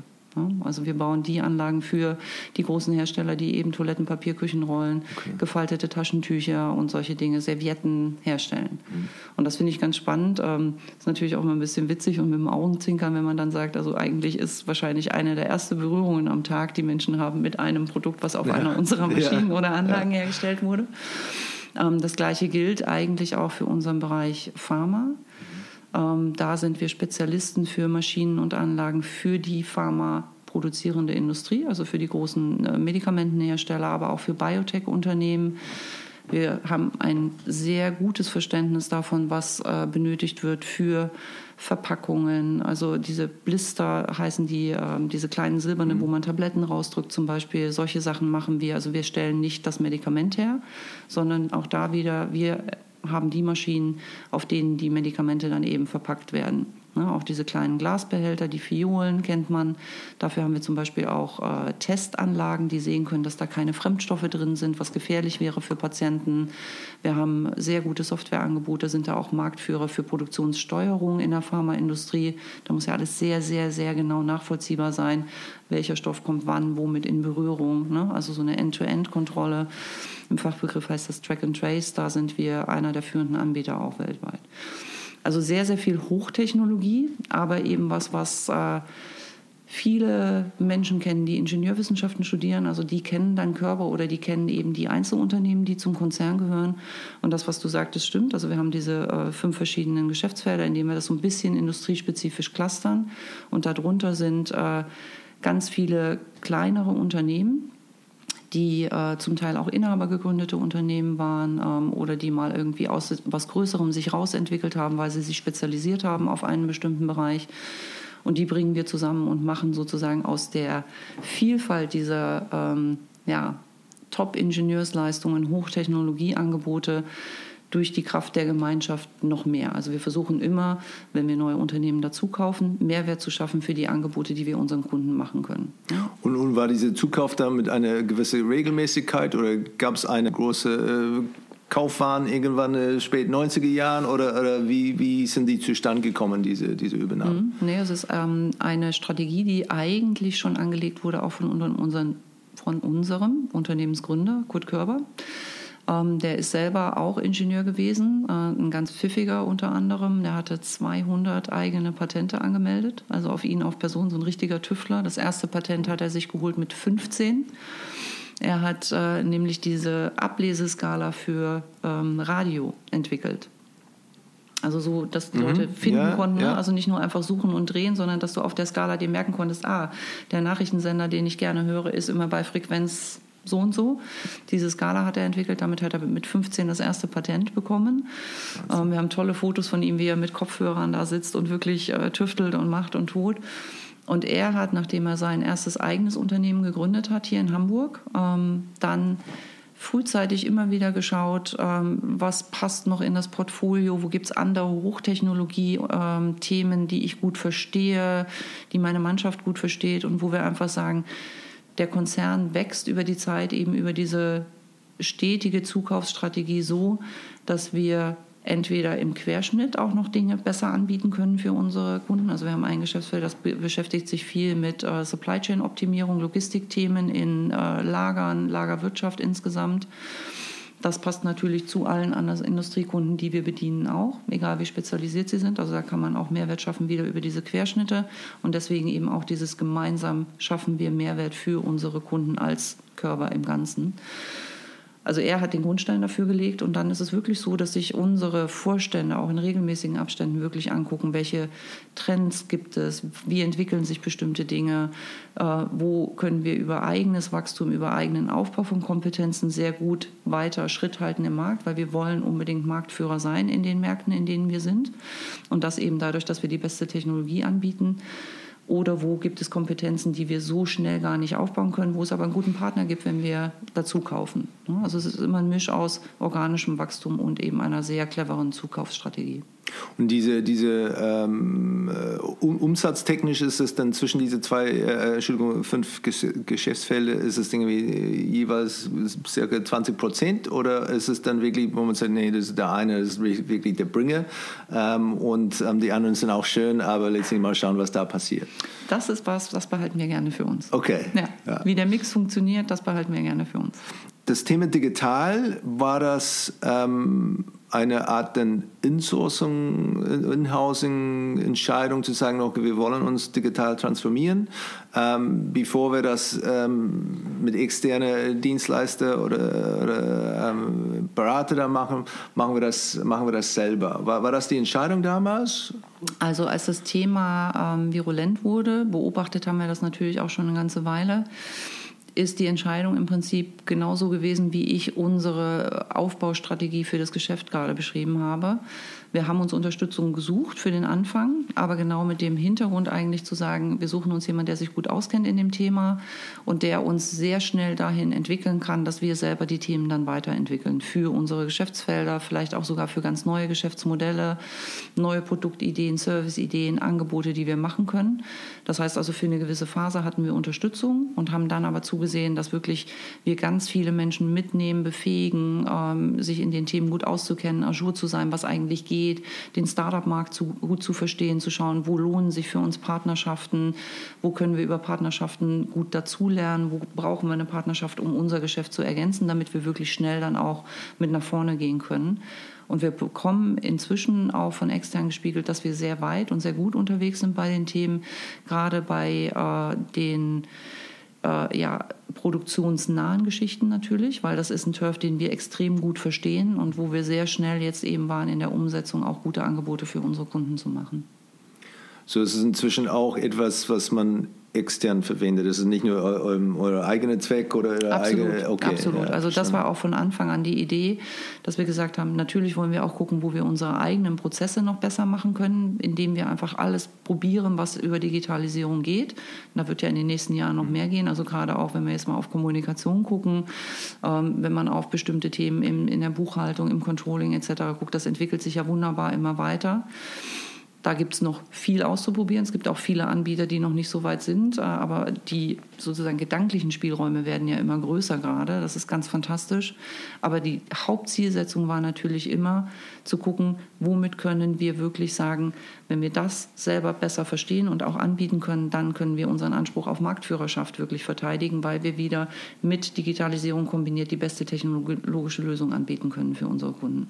Also wir bauen die Anlagen für die großen Hersteller, die eben Toilettenpapier, Küchenrollen, okay. gefaltete Taschentücher und solche Dinge, Servietten herstellen. Mhm. Und das finde ich ganz spannend. Ähm, ist natürlich auch immer ein bisschen witzig und mit dem Augenzinkern, wenn man dann sagt, also eigentlich ist wahrscheinlich eine der ersten Berührungen am Tag, die Menschen haben mit einem Produkt, was auf ja. einer unserer Maschinen ja. oder Anlagen ja. hergestellt wurde. Ähm, das gleiche gilt eigentlich auch für unseren Bereich Pharma. Ähm, da sind wir Spezialisten für Maschinen und Anlagen für die pharmaproduzierende Industrie, also für die großen äh, Medikamentenhersteller, aber auch für Biotech-Unternehmen. Wir haben ein sehr gutes Verständnis davon, was äh, benötigt wird für Verpackungen. Also diese Blister heißen die, äh, diese kleinen silbernen, mhm. wo man Tabletten rausdrückt zum Beispiel. Solche Sachen machen wir. Also wir stellen nicht das Medikament her, sondern auch da wieder, wir haben die Maschinen, auf denen die Medikamente dann eben verpackt werden. Ne, auch diese kleinen Glasbehälter, die Fiolen kennt man. Dafür haben wir zum Beispiel auch äh, Testanlagen, die sehen können, dass da keine Fremdstoffe drin sind, was gefährlich wäre für Patienten. Wir haben sehr gute Softwareangebote, sind da auch Marktführer für Produktionssteuerung in der Pharmaindustrie. Da muss ja alles sehr, sehr, sehr genau nachvollziehbar sein, welcher Stoff kommt wann, womit in Berührung. Ne? Also so eine End-to-End-Kontrolle. Im Fachbegriff heißt das Track and Trace. Da sind wir einer der führenden Anbieter auch weltweit. Also sehr, sehr viel Hochtechnologie, aber eben was, was äh, viele Menschen kennen, die Ingenieurwissenschaften studieren. Also die kennen deinen Körper oder die kennen eben die Einzelunternehmen, die zum Konzern gehören. Und das, was du sagtest, stimmt. Also wir haben diese äh, fünf verschiedenen Geschäftsfelder, in denen wir das so ein bisschen industriespezifisch clustern. Und darunter sind äh, ganz viele kleinere Unternehmen, die äh, zum Teil auch Inhaber gegründete Unternehmen waren ähm, oder die mal irgendwie aus was Größerem sich rausentwickelt haben, weil sie sich spezialisiert haben auf einen bestimmten Bereich. Und die bringen wir zusammen und machen sozusagen aus der Vielfalt dieser ähm, ja, Top-Ingenieursleistungen, Hochtechnologieangebote durch die Kraft der Gemeinschaft noch mehr. Also wir versuchen immer, wenn wir neue Unternehmen dazu kaufen, Mehrwert zu schaffen für die Angebote, die wir unseren Kunden machen können. Und, und war dieser Zukauf da mit einer gewissen Regelmäßigkeit oder gab es eine große äh, Kaufwahn irgendwann den späten 90er Jahren oder, oder wie, wie sind die zustande gekommen, diese, diese Übernahmen? Mhm. Nee, es ist ähm, eine Strategie, die eigentlich schon angelegt wurde, auch von, unseren, von unserem Unternehmensgründer Kurt Körber. Ähm, der ist selber auch Ingenieur gewesen, äh, ein ganz pfiffiger unter anderem. Der hatte 200 eigene Patente angemeldet, also auf ihn auf Person, so ein richtiger Tüftler. Das erste Patent hat er sich geholt mit 15. Er hat äh, nämlich diese Ableseskala für ähm, Radio entwickelt. Also so, dass die mhm. Leute finden ja, konnten, ne? ja. also nicht nur einfach suchen und drehen, sondern dass du auf der Skala dir merken konntest, ah, der Nachrichtensender, den ich gerne höre, ist immer bei Frequenz so und so. Diese Skala hat er entwickelt, damit hat er mit 15 das erste Patent bekommen. Ähm, wir haben tolle Fotos von ihm, wie er mit Kopfhörern da sitzt und wirklich äh, tüftelt und macht und tut. Und er hat, nachdem er sein erstes eigenes Unternehmen gegründet hat hier in Hamburg, ähm, dann frühzeitig immer wieder geschaut, ähm, was passt noch in das Portfolio, wo gibt es andere Hochtechnologie-Themen, ähm, die ich gut verstehe, die meine Mannschaft gut versteht und wo wir einfach sagen, der Konzern wächst über die Zeit eben über diese stetige Zukaufsstrategie so, dass wir entweder im Querschnitt auch noch Dinge besser anbieten können für unsere Kunden. Also wir haben ein Geschäftsfeld, das beschäftigt sich viel mit äh, Supply Chain Optimierung, Logistikthemen in äh, Lagern, Lagerwirtschaft insgesamt. Das passt natürlich zu allen anderen Industriekunden, die wir bedienen auch, egal wie spezialisiert sie sind. Also da kann man auch Mehrwert schaffen wieder über diese Querschnitte und deswegen eben auch dieses gemeinsam schaffen wir Mehrwert für unsere Kunden als Körper im Ganzen. Also er hat den Grundstein dafür gelegt und dann ist es wirklich so, dass sich unsere Vorstände auch in regelmäßigen Abständen wirklich angucken, welche Trends gibt es, wie entwickeln sich bestimmte Dinge, äh, wo können wir über eigenes Wachstum, über eigenen Aufbau von Kompetenzen sehr gut weiter Schritt halten im Markt, weil wir wollen unbedingt Marktführer sein in den Märkten, in denen wir sind. Und das eben dadurch, dass wir die beste Technologie anbieten oder wo gibt es Kompetenzen, die wir so schnell gar nicht aufbauen können, wo es aber einen guten Partner gibt, wenn wir dazu kaufen. Also es ist immer ein Misch aus organischem Wachstum und eben einer sehr cleveren Zukaufsstrategie. Und diese, diese ähm, äh, umsatztechnisch ist es dann zwischen diese zwei, äh, Entschuldigung, fünf Geschäftsfelder, ist es irgendwie jeweils circa 20 Prozent oder ist es dann wirklich, wo man sagt, nee, das ist der eine, das ist wirklich der Bringer ähm, und ähm, die anderen sind auch schön, aber letztlich mal schauen, was da passiert. Das ist was, das behalten wir gerne für uns. Okay. Ja. ja. Wie der Mix funktioniert, das behalten wir gerne für uns. Das Thema digital, war das ähm, eine Art dann Insourcing, In-Housing-Entscheidung zu sagen, okay, wir wollen uns digital transformieren, ähm, bevor wir das ähm, mit externen Dienstleister oder, oder ähm, Berater da machen, machen wir das, machen wir das selber. War, war das die Entscheidung damals? Also als das Thema ähm, virulent wurde, beobachtet haben wir das natürlich auch schon eine ganze Weile ist die Entscheidung im Prinzip genauso gewesen, wie ich unsere Aufbaustrategie für das Geschäft gerade beschrieben habe. Wir haben uns Unterstützung gesucht für den Anfang, aber genau mit dem Hintergrund eigentlich zu sagen, wir suchen uns jemanden, der sich gut auskennt in dem Thema und der uns sehr schnell dahin entwickeln kann, dass wir selber die Themen dann weiterentwickeln für unsere Geschäftsfelder, vielleicht auch sogar für ganz neue Geschäftsmodelle, neue Produktideen, Serviceideen, Angebote, die wir machen können. Das heißt also, für eine gewisse Phase hatten wir Unterstützung und haben dann aber zugesehen, dass wirklich wir ganz viele Menschen mitnehmen, befähigen, ähm, sich in den Themen gut auszukennen, ajour zu sein, was eigentlich geht geht, den Startup-Markt zu, gut zu verstehen, zu schauen, wo lohnen sich für uns Partnerschaften, wo können wir über Partnerschaften gut dazulernen, wo brauchen wir eine Partnerschaft, um unser Geschäft zu ergänzen, damit wir wirklich schnell dann auch mit nach vorne gehen können. Und wir bekommen inzwischen auch von extern gespiegelt, dass wir sehr weit und sehr gut unterwegs sind bei den Themen, gerade bei äh, den äh, ja, produktionsnahen Geschichten natürlich, weil das ist ein Turf, den wir extrem gut verstehen und wo wir sehr schnell jetzt eben waren in der Umsetzung, auch gute Angebote für unsere Kunden zu machen. So, es ist inzwischen auch etwas, was man extern verwendet. Das ist nicht nur eu, euer eigener Zweck oder euer absolut, eigene. Okay, absolut. Ja, also das war auch von Anfang an die Idee, dass wir gesagt haben, natürlich wollen wir auch gucken, wo wir unsere eigenen Prozesse noch besser machen können, indem wir einfach alles probieren, was über Digitalisierung geht. da wird ja in den nächsten Jahren noch mehr gehen. Also gerade auch, wenn wir jetzt mal auf Kommunikation gucken, ähm, wenn man auf bestimmte Themen in der Buchhaltung, im Controlling etc. guckt, das entwickelt sich ja wunderbar immer weiter. Da gibt es noch viel auszuprobieren. Es gibt auch viele Anbieter, die noch nicht so weit sind, äh, aber die sozusagen gedanklichen Spielräume werden ja immer größer gerade. Das ist ganz fantastisch. Aber die Hauptzielsetzung war natürlich immer zu gucken, womit können wir wirklich sagen, wenn wir das selber besser verstehen und auch anbieten können, dann können wir unseren Anspruch auf Marktführerschaft wirklich verteidigen, weil wir wieder mit Digitalisierung kombiniert die beste technologische Lösung anbieten können für unsere Kunden.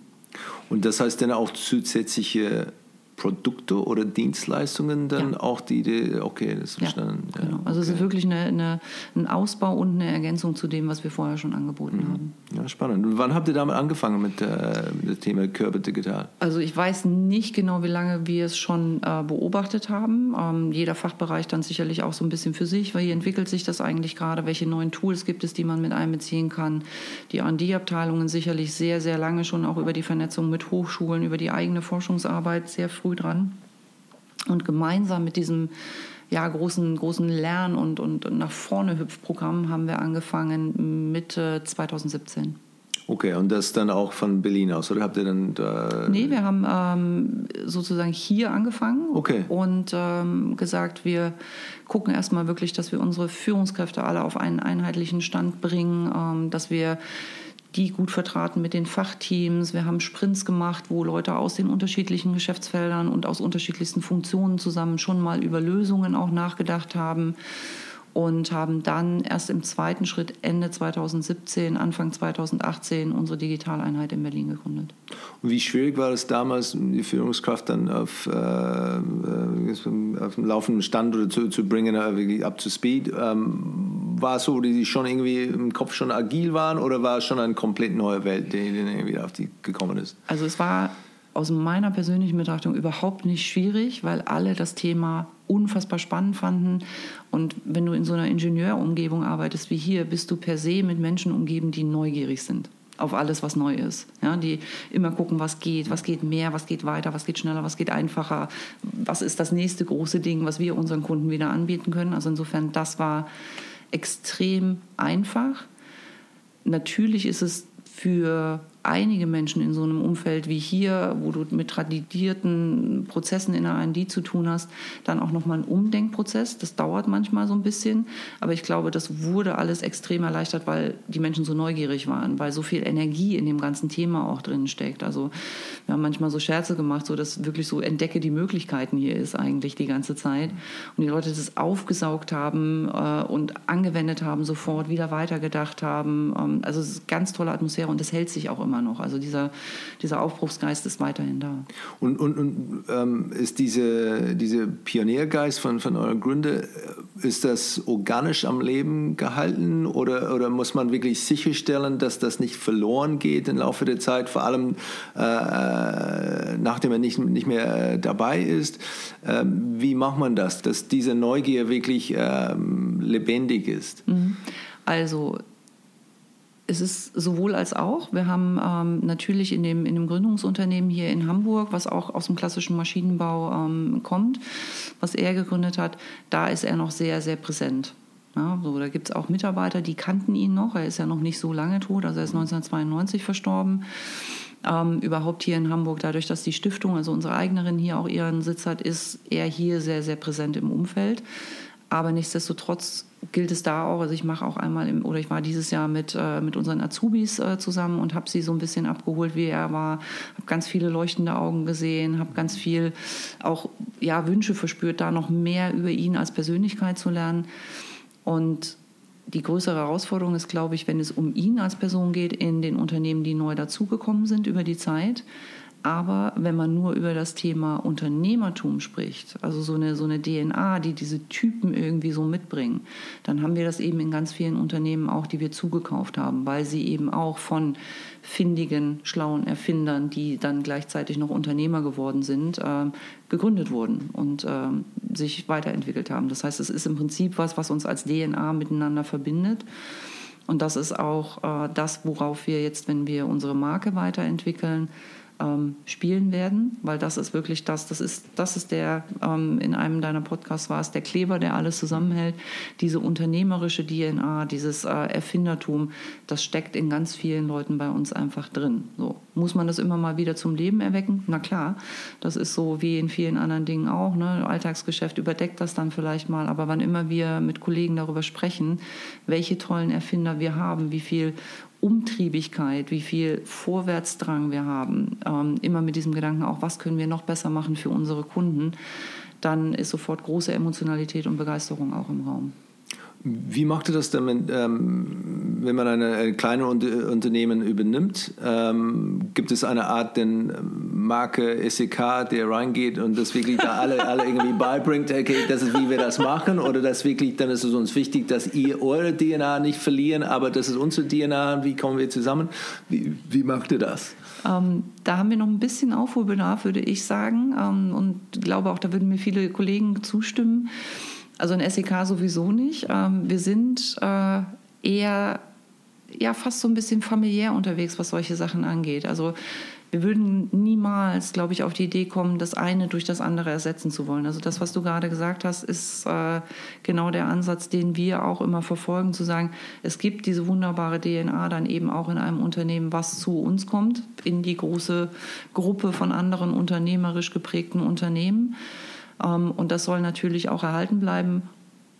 Und das heißt dann auch zusätzliche Produkte oder Dienstleistungen dann ja. auch die, die, okay, das ist ja, verstanden. Ja, genau. Also okay. es ist wirklich eine, eine, ein Ausbau und eine Ergänzung zu dem, was wir vorher schon angeboten mhm. haben. Ja, spannend. Und wann habt ihr damit angefangen mit, äh, mit dem Thema Körper Digital? Also ich weiß nicht genau, wie lange wir es schon äh, beobachtet haben. Ähm, jeder Fachbereich dann sicherlich auch so ein bisschen für sich, weil hier entwickelt sich das eigentlich gerade, welche neuen Tools gibt es, die man mit einbeziehen kann. Die R&D-Abteilungen sicherlich sehr, sehr lange schon auch über die Vernetzung mit Hochschulen, über die eigene Forschungsarbeit sehr früh früh dran. Und gemeinsam mit diesem ja, großen, großen Lern- und, und nach vorne Hüpfprogramm haben wir angefangen Mitte 2017. Okay, und das dann auch von Berlin aus, oder habt ihr dann da... Nee, wir haben ähm, sozusagen hier angefangen okay. und ähm, gesagt, wir gucken erstmal wirklich, dass wir unsere Führungskräfte alle auf einen einheitlichen Stand bringen, ähm, dass wir die gut vertraten mit den Fachteams. Wir haben Sprints gemacht, wo Leute aus den unterschiedlichen Geschäftsfeldern und aus unterschiedlichsten Funktionen zusammen schon mal über Lösungen auch nachgedacht haben und haben dann erst im zweiten Schritt Ende 2017, Anfang 2018 unsere Digitaleinheit in Berlin gegründet. Und wie schwierig war es damals, die Führungskraft dann auf, äh, äh auf dem laufenden Stand oder zu, zu bringen, äh, wirklich up to speed? Ähm, war es so, dass sie schon irgendwie im Kopf schon agil waren oder war es schon eine komplett neue Welt, die, die irgendwie auf die gekommen ist? Also es war aus meiner persönlichen Betrachtung überhaupt nicht schwierig, weil alle das Thema unfassbar spannend fanden. Und wenn du in so einer Ingenieurumgebung arbeitest wie hier, bist du per se mit Menschen umgeben, die neugierig sind auf alles, was neu ist. Ja, die immer gucken, was geht, was geht mehr, was geht weiter, was geht schneller, was geht einfacher, was ist das nächste große Ding, was wir unseren Kunden wieder anbieten können. Also insofern, das war extrem einfach. Natürlich ist es für einige Menschen in so einem Umfeld wie hier, wo du mit tradierten Prozessen in der R&D zu tun hast, dann auch nochmal ein Umdenkprozess. Das dauert manchmal so ein bisschen, aber ich glaube, das wurde alles extrem erleichtert, weil die Menschen so neugierig waren, weil so viel Energie in dem ganzen Thema auch drin steckt. Also wir haben manchmal so Scherze gemacht, so dass wirklich so entdecke die Möglichkeiten hier ist eigentlich die ganze Zeit und die Leute das aufgesaugt haben äh, und angewendet haben, sofort wieder weitergedacht haben. Ähm, also es ist eine ganz tolle Atmosphäre und das hält sich auch immer immer noch. Also dieser, dieser Aufbruchsgeist ist weiterhin da. Und, und, und ähm, ist diese, diese Pioniergeist von, von euren Gründer, ist das organisch am Leben gehalten oder, oder muss man wirklich sicherstellen, dass das nicht verloren geht im Laufe der Zeit, vor allem äh, äh nachdem er nicht, nicht mehr äh, dabei ist? Ähm, wie macht man das, dass diese Neugier wirklich ähm, lebendig ist? Mhm. Also es ist sowohl als auch. Wir haben ähm, natürlich in dem, in dem Gründungsunternehmen hier in Hamburg, was auch aus dem klassischen Maschinenbau ähm, kommt, was er gegründet hat, da ist er noch sehr, sehr präsent. Ja, so, da gibt es auch Mitarbeiter, die kannten ihn noch. Er ist ja noch nicht so lange tot, also er ist 1992 verstorben. Ähm, überhaupt hier in Hamburg, dadurch, dass die Stiftung, also unsere Eignerin hier auch ihren Sitz hat, ist er hier sehr, sehr präsent im Umfeld. Aber nichtsdestotrotz gilt es da auch, also ich mache auch einmal im, oder ich war dieses Jahr mit, äh, mit unseren Azubis äh, zusammen und habe sie so ein bisschen abgeholt, wie er war, habe ganz viele leuchtende Augen gesehen, habe ganz viel auch ja, Wünsche verspürt, da noch mehr über ihn als Persönlichkeit zu lernen. Und die größere Herausforderung ist, glaube ich, wenn es um ihn als Person geht, in den Unternehmen, die neu dazugekommen sind über die Zeit, aber wenn man nur über das Thema Unternehmertum spricht, also so eine, so eine DNA, die diese Typen irgendwie so mitbringen, dann haben wir das eben in ganz vielen Unternehmen auch, die wir zugekauft haben, weil sie eben auch von findigen, schlauen Erfindern, die dann gleichzeitig noch Unternehmer geworden sind, äh, gegründet wurden. Und äh, sich weiterentwickelt haben. Das heißt, es ist im Prinzip was, was uns als DNA miteinander verbindet. Und das ist auch äh, das, worauf wir jetzt, wenn wir unsere Marke weiterentwickeln, ähm, spielen werden, weil das ist wirklich das, das ist, das ist der, ähm, in einem deiner Podcasts war es der Kleber, der alles zusammenhält. Diese unternehmerische DNA, dieses äh, Erfindertum, das steckt in ganz vielen Leuten bei uns einfach drin. So. Muss man das immer mal wieder zum Leben erwecken? Na klar, das ist so wie in vielen anderen Dingen auch. Ne? Alltagsgeschäft überdeckt das dann vielleicht mal, aber wann immer wir mit Kollegen darüber sprechen, welche tollen Erfinder wir haben, wie viel Umtriebigkeit, wie viel Vorwärtsdrang wir haben, ähm, immer mit diesem Gedanken auch, was können wir noch besser machen für unsere Kunden, dann ist sofort große Emotionalität und Begeisterung auch im Raum. Wie macht ihr das denn, wenn, ähm, wenn man eine, ein kleines Unternehmen übernimmt? Ähm, gibt es eine Art den Marke SEK, der reingeht und das wirklich da alle, alle irgendwie beibringt, okay, das ist, wie wir das machen? Oder das wirklich, dann ist es uns wichtig, dass ihr eure DNA nicht verlieren, aber das ist unsere DNA, wie kommen wir zusammen? Wie, wie macht ihr das? Ähm, da haben wir noch ein bisschen Aufholbedarf, würde ich sagen. Ähm, und glaube auch, da würden mir viele Kollegen zustimmen. Also ein SEK sowieso nicht. Ähm, wir sind äh, eher ja fast so ein bisschen familiär unterwegs, was solche Sachen angeht. Also wir würden niemals, glaube ich, auf die Idee kommen, das eine durch das andere ersetzen zu wollen. Also das, was du gerade gesagt hast, ist äh, genau der Ansatz, den wir auch immer verfolgen, zu sagen, es gibt diese wunderbare DNA dann eben auch in einem Unternehmen, was zu uns kommt, in die große Gruppe von anderen unternehmerisch geprägten Unternehmen. Ähm, und das soll natürlich auch erhalten bleiben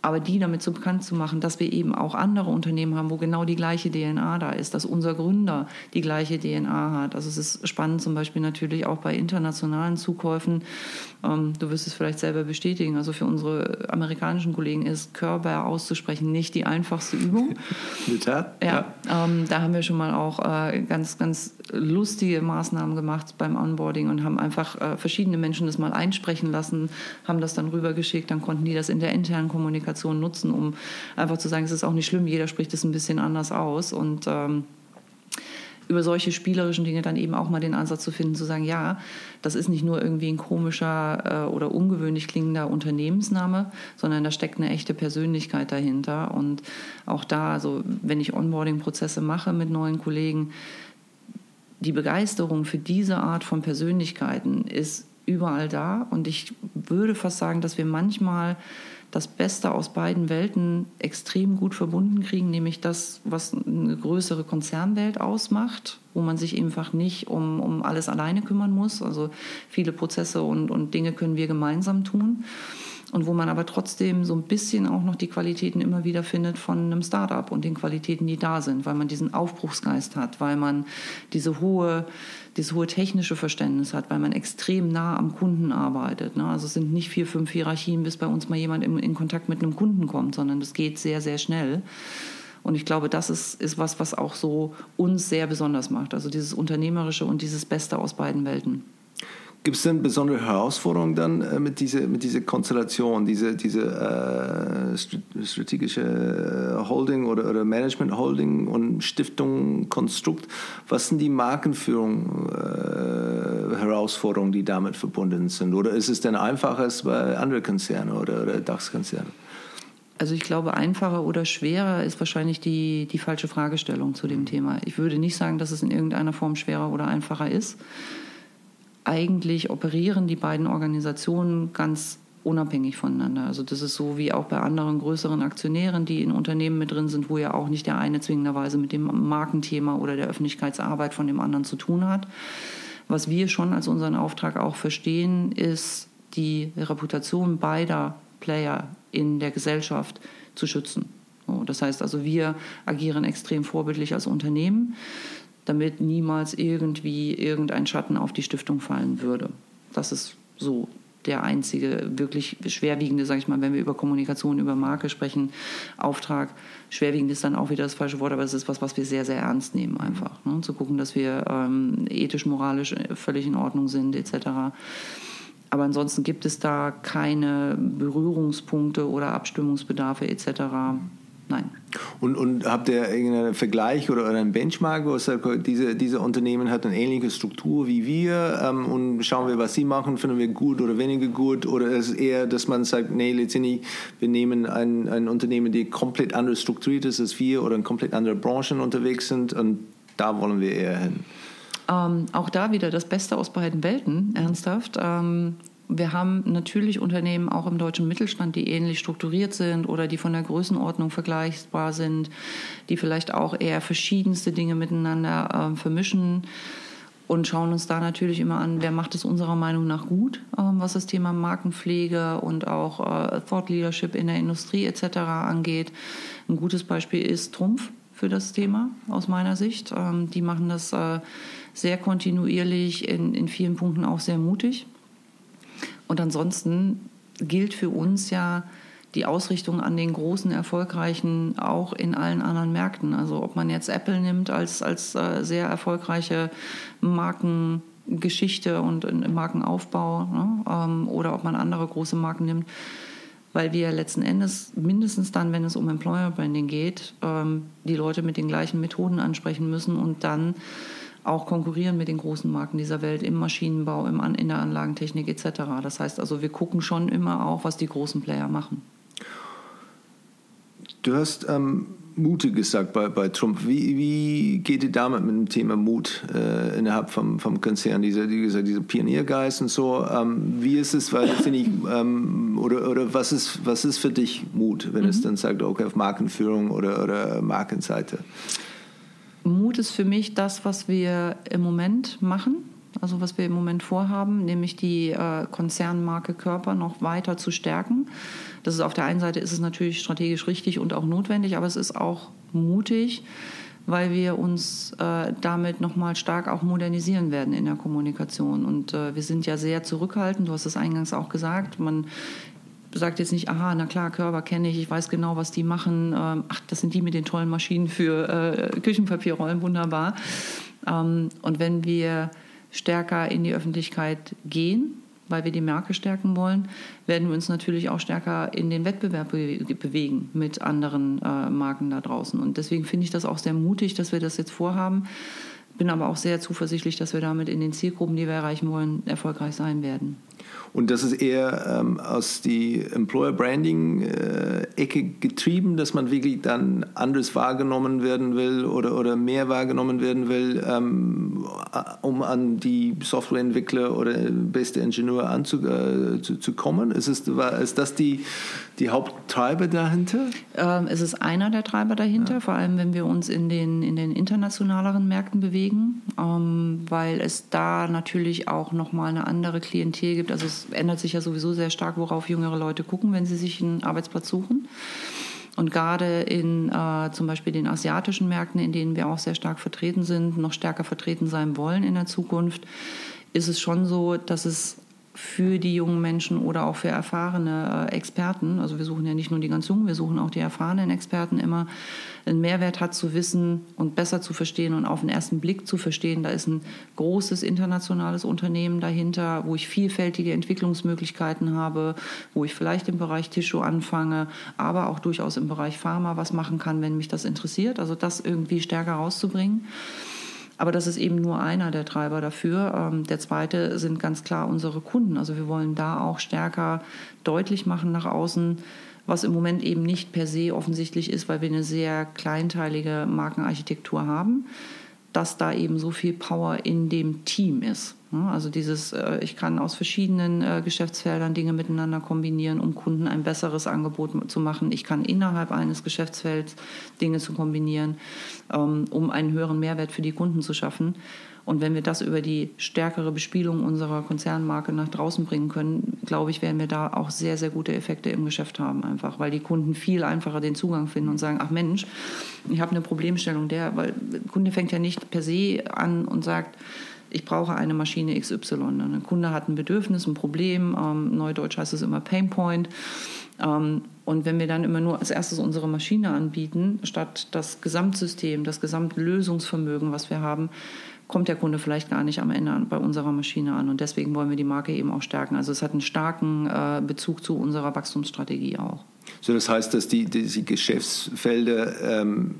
aber die damit so bekannt zu machen, dass wir eben auch andere Unternehmen haben, wo genau die gleiche DNA da ist, dass unser Gründer die gleiche DNA hat. Also es ist spannend zum Beispiel natürlich auch bei internationalen Zukäufen. Ähm, du wirst es vielleicht selber bestätigen. Also für unsere amerikanischen Kollegen ist Körper auszusprechen nicht die einfachste Übung. ja, ja. Ähm, da haben wir schon mal auch äh, ganz, ganz lustige Maßnahmen gemacht beim Onboarding und haben einfach äh, verschiedene Menschen das mal einsprechen lassen, haben das dann rübergeschickt, dann konnten die das in der internen Kommunikation Kommunikation nutzen, um einfach zu sagen, es ist auch nicht schlimm, jeder spricht es ein bisschen anders aus und ähm, über solche spielerischen Dinge dann eben auch mal den Ansatz zu finden, zu sagen, ja, das ist nicht nur irgendwie ein komischer äh, oder ungewöhnlich klingender Unternehmensname, sondern da steckt eine echte Persönlichkeit dahinter. Und auch da, also wenn ich Onboarding-Prozesse mache mit neuen Kollegen, die Begeisterung für diese Art von Persönlichkeiten ist überall da. Und ich würde fast sagen, dass wir manchmal das Beste aus beiden Welten extrem gut verbunden kriegen, nämlich das, was eine größere Konzernwelt ausmacht, wo man sich einfach nicht um, um alles alleine kümmern muss. Also viele Prozesse und, und Dinge können wir gemeinsam tun und wo man aber trotzdem so ein bisschen auch noch die Qualitäten immer wieder findet von einem Startup und den Qualitäten, die da sind, weil man diesen Aufbruchsgeist hat, weil man diese hohe, dieses hohe technische Verständnis hat, weil man extrem nah am Kunden arbeitet. Ne? Also es sind nicht vier, fünf Hierarchien, bis bei uns mal jemand in, in Kontakt mit einem Kunden kommt, sondern das geht sehr, sehr schnell. Und ich glaube, das ist, ist was, was auch so uns sehr besonders macht. Also dieses Unternehmerische und dieses Beste aus beiden Welten. Gibt es denn besondere Herausforderungen dann äh, mit, dieser, mit dieser Konstellation, diese, diese äh, strategische äh, Holding oder, oder Management Holding und Stiftung Konstrukt? Was sind die Markenführung äh, Herausforderungen, die damit verbunden sind? Oder ist es denn einfacher als bei anderen Konzernen oder, oder DAX-Konzernen? Also ich glaube, einfacher oder schwerer ist wahrscheinlich die, die falsche Fragestellung zu dem Thema. Ich würde nicht sagen, dass es in irgendeiner Form schwerer oder einfacher ist eigentlich operieren die beiden Organisationen ganz unabhängig voneinander. Also das ist so wie auch bei anderen größeren Aktionären, die in Unternehmen mit drin sind, wo ja auch nicht der eine zwingenderweise mit dem Markenthema oder der Öffentlichkeitsarbeit von dem anderen zu tun hat. Was wir schon als unseren Auftrag auch verstehen, ist die Reputation beider Player in der Gesellschaft zu schützen. Das heißt also, wir agieren extrem vorbildlich als Unternehmen damit niemals irgendwie irgendein Schatten auf die Stiftung fallen würde. Das ist so der einzige wirklich schwerwiegende, sage ich mal, wenn wir über Kommunikation, über Marke sprechen, Auftrag. Schwerwiegend ist dann auch wieder das falsche Wort, aber es ist was, was wir sehr, sehr ernst nehmen einfach. Ne? Zu gucken, dass wir ähm, ethisch, moralisch völlig in Ordnung sind etc. Aber ansonsten gibt es da keine Berührungspunkte oder Abstimmungsbedarfe etc nein. Und, und habt ihr irgendeinen Vergleich oder einen Benchmark, wo sagt, diese, diese Unternehmen hat eine ähnliche Struktur wie wir ähm, und schauen wir, was sie machen, finden wir gut oder weniger gut? Oder ist es eher, dass man sagt, nee, letztendlich, wir nehmen ein, ein Unternehmen, die komplett anders strukturiert ist als wir oder in komplett andere Branchen unterwegs sind und da wollen wir eher hin? Ähm, auch da wieder das Beste aus beiden Welten, ernsthaft. Ähm, wir haben natürlich Unternehmen auch im deutschen Mittelstand, die ähnlich strukturiert sind oder die von der Größenordnung vergleichbar sind, die vielleicht auch eher verschiedenste Dinge miteinander äh, vermischen und schauen uns da natürlich immer an, wer macht es unserer Meinung nach gut, äh, was das Thema Markenpflege und auch äh, Thought Leadership in der Industrie etc. angeht. Ein gutes Beispiel ist Trumpf für das Thema aus meiner Sicht. Ähm, die machen das äh, sehr kontinuierlich, in, in vielen Punkten auch sehr mutig. Und ansonsten gilt für uns ja die Ausrichtung an den großen, erfolgreichen auch in allen anderen Märkten. Also ob man jetzt Apple nimmt als, als äh, sehr erfolgreiche Markengeschichte und Markenaufbau ne? ähm, oder ob man andere große Marken nimmt, weil wir letzten Endes mindestens dann, wenn es um Employer Branding geht, ähm, die Leute mit den gleichen Methoden ansprechen müssen und dann auch konkurrieren mit den großen Marken dieser Welt im Maschinenbau, im An in der Anlagentechnik etc. Das heißt also, wir gucken schon immer auch, was die großen Player machen. Du hast ähm, Mute gesagt bei, bei Trump. Wie, wie geht ihr damit mit dem Thema Mut äh, innerhalb vom, vom Konzern, diese, diese, diese Pioniergeist und so? Ähm, wie ist es, weil finde ich, ähm, oder, oder was, ist, was ist für dich Mut, wenn mhm. es dann sagt, okay, auf Markenführung oder, oder Markenseite? Mut ist für mich das, was wir im Moment machen, also was wir im Moment vorhaben, nämlich die äh, Konzernmarke Körper noch weiter zu stärken. Das ist auf der einen Seite ist es natürlich strategisch richtig und auch notwendig, aber es ist auch mutig, weil wir uns äh, damit nochmal stark auch modernisieren werden in der Kommunikation. Und äh, wir sind ja sehr zurückhaltend, du hast es eingangs auch gesagt, man sagt jetzt nicht, aha, na klar, Körper kenne ich, ich weiß genau, was die machen. Ähm, ach, das sind die mit den tollen Maschinen für äh, Küchenpapierrollen, wunderbar. Ähm, und wenn wir stärker in die Öffentlichkeit gehen, weil wir die Marke stärken wollen, werden wir uns natürlich auch stärker in den Wettbewerb bewegen mit anderen äh, Marken da draußen. Und deswegen finde ich das auch sehr mutig, dass wir das jetzt vorhaben. Bin aber auch sehr zuversichtlich, dass wir damit in den Zielgruppen, die wir erreichen wollen, erfolgreich sein werden. Und das ist eher ähm, aus die Employer Branding äh, Ecke getrieben, dass man wirklich dann anders wahrgenommen werden will oder, oder mehr wahrgenommen werden will, ähm, um an die Softwareentwickler oder beste Ingenieur anzukommen. Äh, zu, kommen. Ist, es, ist das die, die Haupttreiber dahinter? Ähm, es ist einer der Treiber dahinter, ja. vor allem wenn wir uns in den, in den internationaleren Märkten bewegen, ähm, weil es da natürlich auch nochmal eine andere Klientel gibt. Also es ändert sich ja sowieso sehr stark, worauf jüngere Leute gucken, wenn sie sich einen Arbeitsplatz suchen. Und gerade in äh, zum Beispiel den asiatischen Märkten, in denen wir auch sehr stark vertreten sind, noch stärker vertreten sein wollen in der Zukunft, ist es schon so, dass es für die jungen Menschen oder auch für erfahrene äh, Experten, also wir suchen ja nicht nur die ganz Jungen, wir suchen auch die erfahrenen Experten immer, einen Mehrwert hat zu wissen und besser zu verstehen und auf den ersten Blick zu verstehen, da ist ein großes internationales Unternehmen dahinter, wo ich vielfältige Entwicklungsmöglichkeiten habe, wo ich vielleicht im Bereich Tissue anfange, aber auch durchaus im Bereich Pharma was machen kann, wenn mich das interessiert, also das irgendwie stärker rauszubringen. Aber das ist eben nur einer der Treiber dafür. Ähm, der zweite sind ganz klar unsere Kunden. Also wir wollen da auch stärker deutlich machen nach außen, was im Moment eben nicht per se offensichtlich ist, weil wir eine sehr kleinteilige Markenarchitektur haben dass da eben so viel Power in dem Team ist. Also dieses, äh, ich kann aus verschiedenen äh, Geschäftsfeldern Dinge miteinander kombinieren, um Kunden ein besseres Angebot zu machen. Ich kann innerhalb eines Geschäftsfelds Dinge zu kombinieren, ähm, um einen höheren Mehrwert für die Kunden zu schaffen. Und wenn wir das über die stärkere Bespielung unserer Konzernmarke nach draußen bringen können, glaube ich, werden wir da auch sehr, sehr gute Effekte im Geschäft haben, einfach, weil die Kunden viel einfacher den Zugang finden und sagen, ach Mensch, ich habe eine Problemstellung, der, weil der Kunde fängt ja nicht per se an und sagt, ich brauche eine Maschine XY. Ein Kunde hat ein Bedürfnis, ein Problem, ähm, neudeutsch heißt es immer Painpoint. Ähm, und wenn wir dann immer nur als erstes unsere Maschine anbieten, statt das Gesamtsystem, das Gesamtlösungsvermögen, was wir haben, kommt der Kunde vielleicht gar nicht am Ende bei unserer Maschine an. Und deswegen wollen wir die Marke eben auch stärken. Also es hat einen starken äh, Bezug zu unserer Wachstumsstrategie auch. So, das heißt, dass die, die Geschäftsfelder ähm,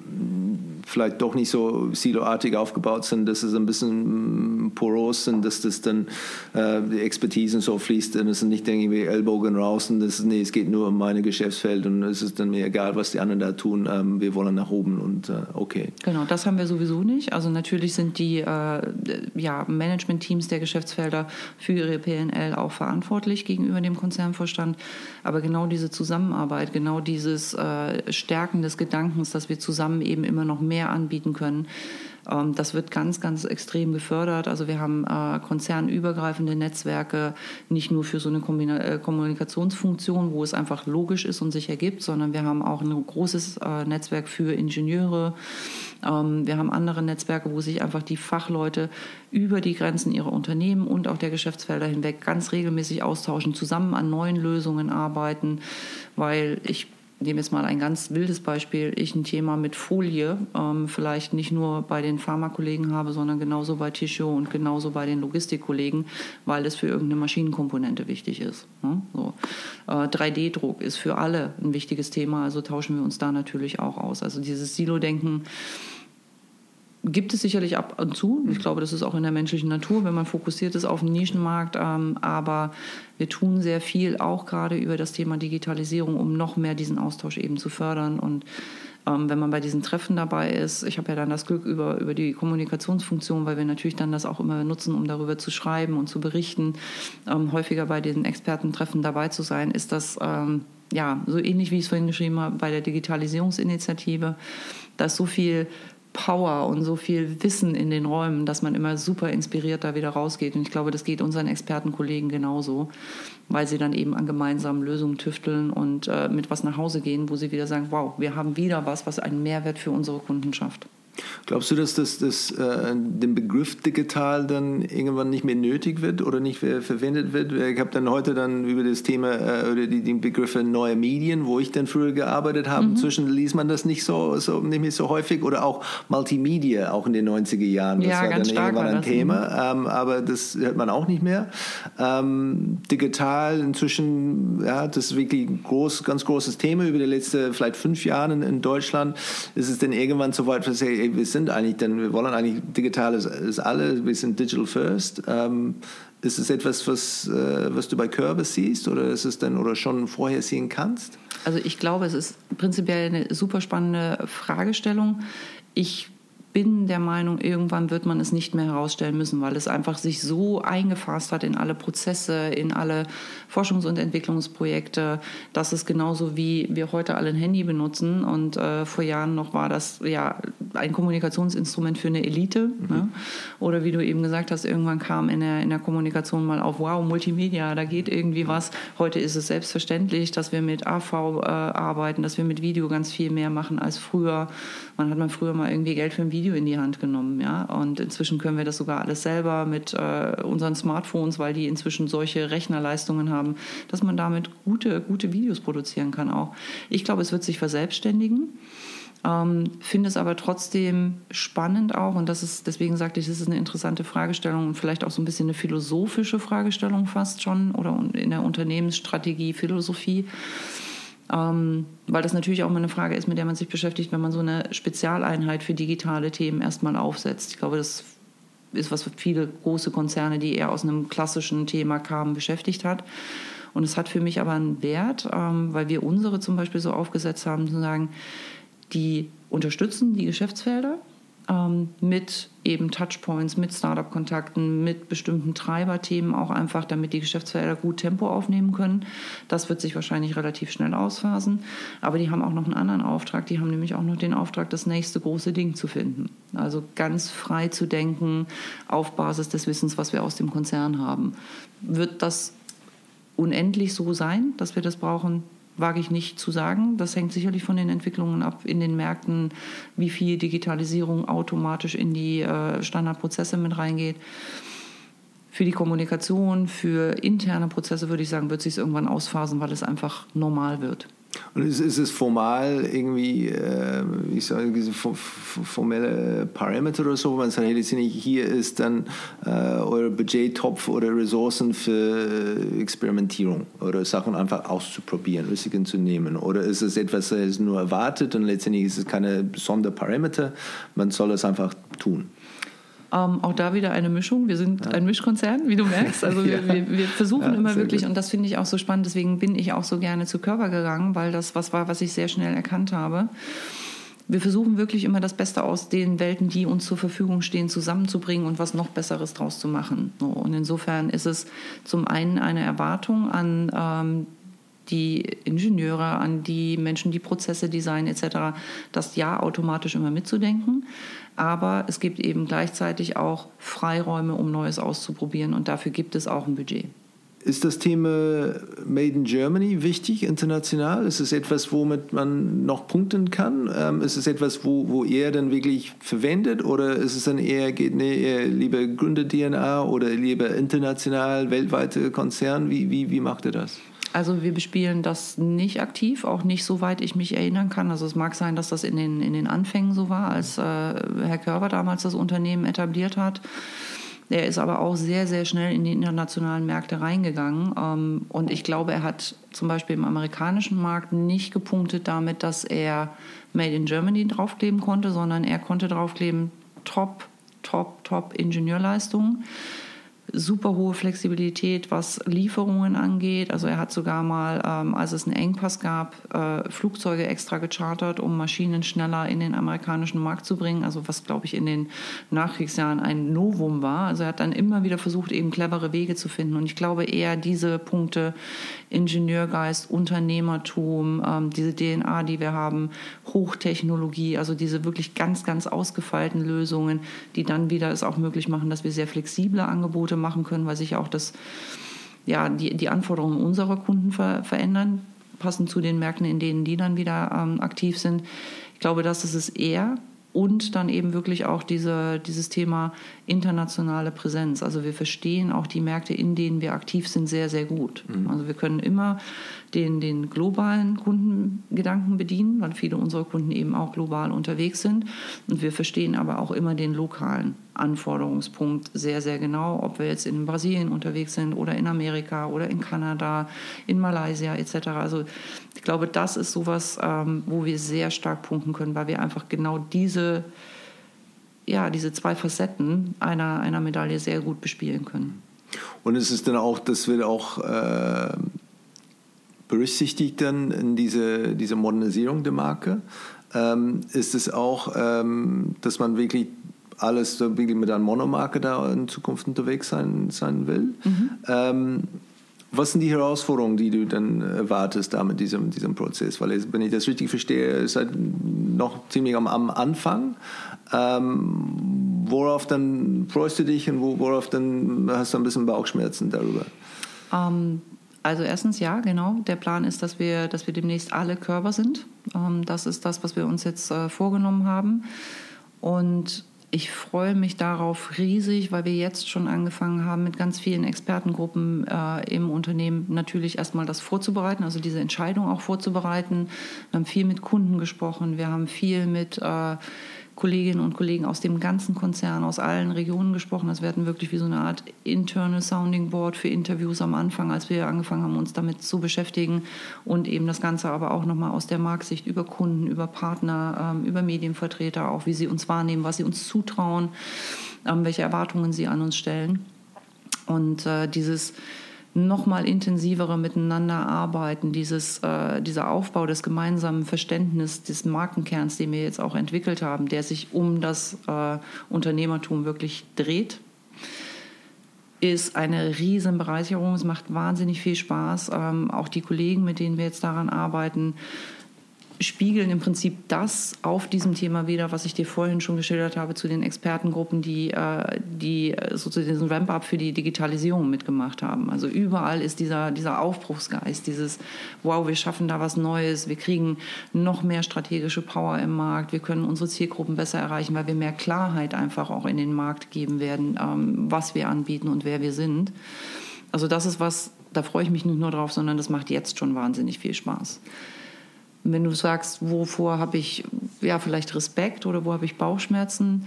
vielleicht doch nicht so siloartig aufgebaut sind, dass es ein bisschen mm, poros sind, dass das dann äh, die Expertise so fließt und es sind nicht irgendwie Ellbogen raus und das nee, es geht nur um meine Geschäftsfeld und es ist dann mir egal, was die anderen da tun, ähm, wir wollen nach oben und äh, okay. Genau, das haben wir sowieso nicht. Also natürlich sind die äh, ja, Management-Teams der Geschäftsfelder für ihre PNL auch verantwortlich gegenüber dem Konzernvorstand, aber genau diese Zusammenarbeit, genau dieses äh, Stärken des Gedankens, dass wir zusammen eben immer noch mehr anbieten können. Ähm, das wird ganz, ganz extrem gefördert. Also wir haben äh, konzernübergreifende Netzwerke, nicht nur für so eine äh, Kommunikationsfunktion, wo es einfach logisch ist und sich ergibt, sondern wir haben auch ein großes äh, Netzwerk für Ingenieure. Ähm, wir haben andere Netzwerke, wo sich einfach die Fachleute über die Grenzen ihrer Unternehmen und auch der Geschäftsfelder hinweg ganz regelmäßig austauschen, zusammen an neuen Lösungen arbeiten, weil ich nehme jetzt mal ein ganz wildes Beispiel, ich ein Thema mit Folie ähm, vielleicht nicht nur bei den Pharmakollegen habe, sondern genauso bei Tissue und genauso bei den Logistikkollegen, weil das für irgendeine Maschinenkomponente wichtig ist. Ne? So. Äh, 3D-Druck ist für alle ein wichtiges Thema, also tauschen wir uns da natürlich auch aus. Also dieses Silo-Denken gibt es sicherlich ab und zu. Ich mhm. glaube, das ist auch in der menschlichen Natur, wenn man fokussiert ist auf den Nischenmarkt. Ähm, aber wir tun sehr viel auch gerade über das Thema Digitalisierung, um noch mehr diesen Austausch eben zu fördern. Und ähm, wenn man bei diesen Treffen dabei ist, ich habe ja dann das Glück über, über die Kommunikationsfunktion, weil wir natürlich dann das auch immer nutzen, um darüber zu schreiben und zu berichten, ähm, häufiger bei diesen Expertentreffen dabei zu sein, ist das ja so ähnlich wie ich es vorhin geschrieben habe bei der Digitalisierungsinitiative, dass so viel Power und so viel Wissen in den Räumen, dass man immer super inspiriert da wieder rausgeht. Und ich glaube, das geht unseren Expertenkollegen genauso, weil sie dann eben an gemeinsamen Lösungen tüfteln und äh, mit was nach Hause gehen, wo sie wieder sagen, wow, wir haben wieder was, was einen Mehrwert für unsere Kunden schafft. Glaubst du, dass das, das äh, den Begriff digital dann irgendwann nicht mehr nötig wird oder nicht mehr verwendet wird? Ich habe dann heute dann über das Thema äh, oder die, die Begriffe neue Medien, wo ich dann früher gearbeitet habe. Mhm. Inzwischen liest man das nicht so, so nicht mehr so häufig oder auch Multimedia, auch in den 90er Jahren. Das ja, war dann irgendwann ein. Thema, ähm, aber das hört man auch nicht mehr. Ähm, digital inzwischen, ja, das ist wirklich ein groß, ganz großes Thema über die letzten vielleicht fünf Jahre in, in Deutschland. Ist es denn irgendwann so weit, dass hey, wir sind eigentlich, denn wir wollen eigentlich digital ist, ist alle, wir sind digital first. Ähm, ist es etwas, was, äh, was du bei Körbe siehst oder ist es denn oder schon vorher sehen kannst? Also ich glaube, es ist prinzipiell eine super spannende Fragestellung. Ich bin der Meinung, irgendwann wird man es nicht mehr herausstellen müssen, weil es einfach sich so eingefasst hat in alle Prozesse, in alle Forschungs- und Entwicklungsprojekte, dass es genauso wie wir heute alle ein Handy benutzen und äh, vor Jahren noch war das ja ein Kommunikationsinstrument für eine Elite. Mhm. Ne? Oder wie du eben gesagt hast, irgendwann kam in der, in der Kommunikation mal auf, wow, Multimedia, da geht irgendwie was. Heute ist es selbstverständlich, dass wir mit AV äh, arbeiten, dass wir mit Video ganz viel mehr machen als früher. Man hat man früher mal irgendwie Geld für ein Video Video in die Hand genommen, ja. Und inzwischen können wir das sogar alles selber mit äh, unseren Smartphones, weil die inzwischen solche Rechnerleistungen haben, dass man damit gute, gute Videos produzieren kann auch. Ich glaube, es wird sich verselbstständigen. Ähm, finde es aber trotzdem spannend auch und das ist, deswegen sagte ich, das ist eine interessante Fragestellung und vielleicht auch so ein bisschen eine philosophische Fragestellung fast schon oder in der Unternehmensstrategie, Philosophie ähm, weil das natürlich auch mal eine Frage ist, mit der man sich beschäftigt, wenn man so eine Spezialeinheit für digitale Themen erstmal aufsetzt. Ich glaube, das ist was für viele große Konzerne, die eher aus einem klassischen Thema kamen, beschäftigt hat. Und es hat für mich aber einen Wert, ähm, weil wir unsere zum Beispiel so aufgesetzt haben, zu sagen, die unterstützen die Geschäftsfelder ähm, mit eben Touchpoints, mit Startup-Kontakten, mit bestimmten Treiberthemen auch einfach, damit die Geschäftsfelder gut Tempo aufnehmen können. Das wird sich wahrscheinlich relativ schnell ausphasen. Aber die haben auch noch einen anderen Auftrag. Die haben nämlich auch noch den Auftrag, das nächste große Ding zu finden. Also ganz frei zu denken auf Basis des Wissens, was wir aus dem Konzern haben. Wird das unendlich so sein, dass wir das brauchen? Wage ich nicht zu sagen. Das hängt sicherlich von den Entwicklungen ab in den Märkten, wie viel Digitalisierung automatisch in die äh, Standardprozesse mit reingeht. Für die Kommunikation, für interne Prozesse würde ich sagen, wird sich es irgendwann ausphasen, weil es einfach normal wird. Und ist, ist es formal irgendwie, äh, ich sage, diese formelle Parameter oder so, wo man sagt, hey, hier ist dann äh, euer Budgettopf oder Ressourcen für Experimentierung oder Sachen einfach auszuprobieren, Risiken zu nehmen? Oder ist es etwas, das nur erwartet und letztendlich ist es keine Sonderparameter, man soll es einfach tun? Ähm, auch da wieder eine Mischung. Wir sind ja. ein Mischkonzern, wie du merkst. Also wir, ja. wir, wir versuchen ja, immer wirklich, gut. und das finde ich auch so spannend, deswegen bin ich auch so gerne zu Körper gegangen, weil das was war, was ich sehr schnell erkannt habe. Wir versuchen wirklich immer das Beste aus den Welten, die uns zur Verfügung stehen, zusammenzubringen und was noch Besseres draus zu machen. So, und insofern ist es zum einen eine Erwartung an ähm, die Ingenieure, an die Menschen, die Prozesse designen etc., das ja automatisch immer mitzudenken. Aber es gibt eben gleichzeitig auch Freiräume, um Neues auszuprobieren und dafür gibt es auch ein Budget. Ist das Thema Made in Germany wichtig international? Ist es etwas, womit man noch punkten kann? Ähm, ist es etwas, wo, wo ihr dann wirklich verwendet? Oder ist es dann eher, geht nee, eher lieber Gründer-DNA oder lieber international, weltweite Konzern? Wie, wie, wie macht ihr das? Also wir bespielen das nicht aktiv, auch nicht soweit ich mich erinnern kann. Also es mag sein, dass das in den, in den Anfängen so war, als äh, Herr Körber damals das Unternehmen etabliert hat. Er ist aber auch sehr, sehr schnell in die internationalen Märkte reingegangen. Ähm, und ich glaube, er hat zum Beispiel im amerikanischen Markt nicht gepunktet damit, dass er Made in Germany draufkleben konnte, sondern er konnte draufkleben Top, Top, Top Ingenieurleistungen super hohe Flexibilität, was Lieferungen angeht. Also er hat sogar mal, ähm, als es einen Engpass gab, äh, Flugzeuge extra gechartert, um Maschinen schneller in den amerikanischen Markt zu bringen. Also was, glaube ich, in den Nachkriegsjahren ein Novum war. Also er hat dann immer wieder versucht, eben clevere Wege zu finden. Und ich glaube eher diese Punkte, Ingenieurgeist, Unternehmertum, ähm, diese DNA, die wir haben, Hochtechnologie, also diese wirklich ganz, ganz ausgefeilten Lösungen, die dann wieder es auch möglich machen, dass wir sehr flexible Angebote machen können, weil sich auch das, ja, die, die Anforderungen unserer Kunden ver verändern, passend zu den Märkten, in denen die dann wieder ähm, aktiv sind. Ich glaube, das ist es eher und dann eben wirklich auch diese, dieses Thema internationale Präsenz. Also wir verstehen auch die Märkte, in denen wir aktiv sind, sehr, sehr gut. Mhm. Also wir können immer den, den globalen Kundengedanken bedienen, weil viele unserer Kunden eben auch global unterwegs sind. Und wir verstehen aber auch immer den lokalen Anforderungspunkt sehr, sehr genau, ob wir jetzt in Brasilien unterwegs sind oder in Amerika oder in Kanada, in Malaysia etc. Also ich glaube, das ist sowas, ähm, wo wir sehr stark punkten können, weil wir einfach genau diese, ja, diese zwei Facetten einer, einer Medaille sehr gut bespielen können. Und es ist dann auch, das wird auch äh, berücksichtigt dann in diese, diese Modernisierung der Marke. Ähm, ist es auch, ähm, dass man wirklich alles wirklich mit einer Monomarke da in Zukunft unterwegs sein, sein will? Mhm. Ähm, was sind die Herausforderungen, die du dann erwartest da mit diesem, diesem Prozess? Weil, wenn ich das richtig verstehe, ist halt noch ziemlich am, am Anfang. Ähm, worauf dann freust du dich und worauf dann hast du ein bisschen Bauchschmerzen darüber? Ähm, also erstens ja, genau. Der Plan ist, dass wir, dass wir demnächst alle Körper sind. Ähm, das ist das, was wir uns jetzt äh, vorgenommen haben. Und ich freue mich darauf riesig, weil wir jetzt schon angefangen haben, mit ganz vielen Expertengruppen äh, im Unternehmen natürlich erstmal das vorzubereiten, also diese Entscheidung auch vorzubereiten. Wir haben viel mit Kunden gesprochen, wir haben viel mit äh, Kolleginnen und Kollegen aus dem ganzen Konzern, aus allen Regionen gesprochen. Das werden wirklich wie so eine Art Internal Sounding Board für Interviews am Anfang, als wir angefangen haben, uns damit zu beschäftigen und eben das Ganze aber auch nochmal aus der Marktsicht über Kunden, über Partner, ähm, über Medienvertreter, auch wie sie uns wahrnehmen, was sie uns zutrauen, ähm, welche Erwartungen sie an uns stellen. Und äh, dieses nochmal intensivere miteinander arbeiten, dieses, äh, dieser Aufbau des gemeinsamen Verständnisses des Markenkerns, den wir jetzt auch entwickelt haben, der sich um das äh, Unternehmertum wirklich dreht, ist eine riesen Bereicherung. Es macht wahnsinnig viel Spaß. Ähm, auch die Kollegen, mit denen wir jetzt daran arbeiten, spiegeln im Prinzip das auf diesem Thema wieder, was ich dir vorhin schon geschildert habe zu den Expertengruppen, die, äh, die sozusagen diesen Ramp-up für die Digitalisierung mitgemacht haben. Also überall ist dieser, dieser Aufbruchsgeist, dieses Wow, wir schaffen da was Neues, wir kriegen noch mehr strategische Power im Markt, wir können unsere Zielgruppen besser erreichen, weil wir mehr Klarheit einfach auch in den Markt geben werden, ähm, was wir anbieten und wer wir sind. Also das ist was, da freue ich mich nicht nur drauf, sondern das macht jetzt schon wahnsinnig viel Spaß. Wenn du sagst, wovor habe ich ja vielleicht Respekt oder wo habe ich Bauchschmerzen,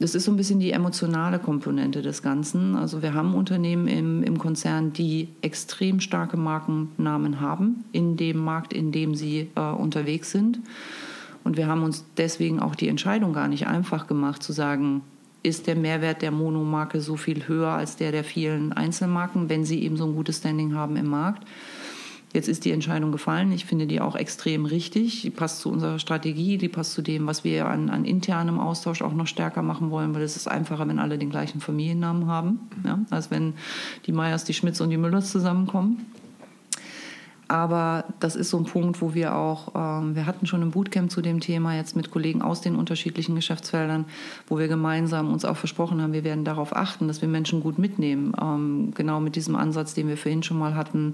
das ist so ein bisschen die emotionale Komponente des Ganzen. Also wir haben Unternehmen im, im Konzern, die extrem starke Markennamen haben in dem Markt, in dem sie äh, unterwegs sind. Und wir haben uns deswegen auch die Entscheidung gar nicht einfach gemacht zu sagen, ist der Mehrwert der Monomarke so viel höher als der der vielen Einzelmarken, wenn sie eben so ein gutes Standing haben im Markt. Jetzt ist die Entscheidung gefallen. Ich finde die auch extrem richtig. Die passt zu unserer Strategie, die passt zu dem, was wir an, an internem Austausch auch noch stärker machen wollen, weil es ist einfacher, wenn alle den gleichen Familiennamen haben, ja, als wenn die Meyers, die Schmitz und die Müllers zusammenkommen. Aber das ist so ein Punkt, wo wir auch, ähm, wir hatten schon ein Bootcamp zu dem Thema jetzt mit Kollegen aus den unterschiedlichen Geschäftsfeldern, wo wir gemeinsam uns auch versprochen haben, wir werden darauf achten, dass wir Menschen gut mitnehmen. Ähm, genau mit diesem Ansatz, den wir vorhin schon mal hatten,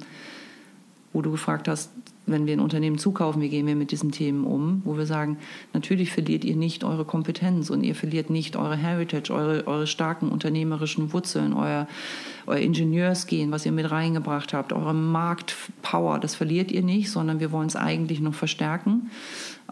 wo du gefragt hast, wenn wir ein Unternehmen zukaufen, wie gehen wir mit diesen Themen um, wo wir sagen, natürlich verliert ihr nicht eure Kompetenz und ihr verliert nicht eure Heritage, eure, eure starken unternehmerischen Wurzeln, euer, euer Ingenieursgehen, was ihr mit reingebracht habt, eure Marktpower, das verliert ihr nicht, sondern wir wollen es eigentlich noch verstärken.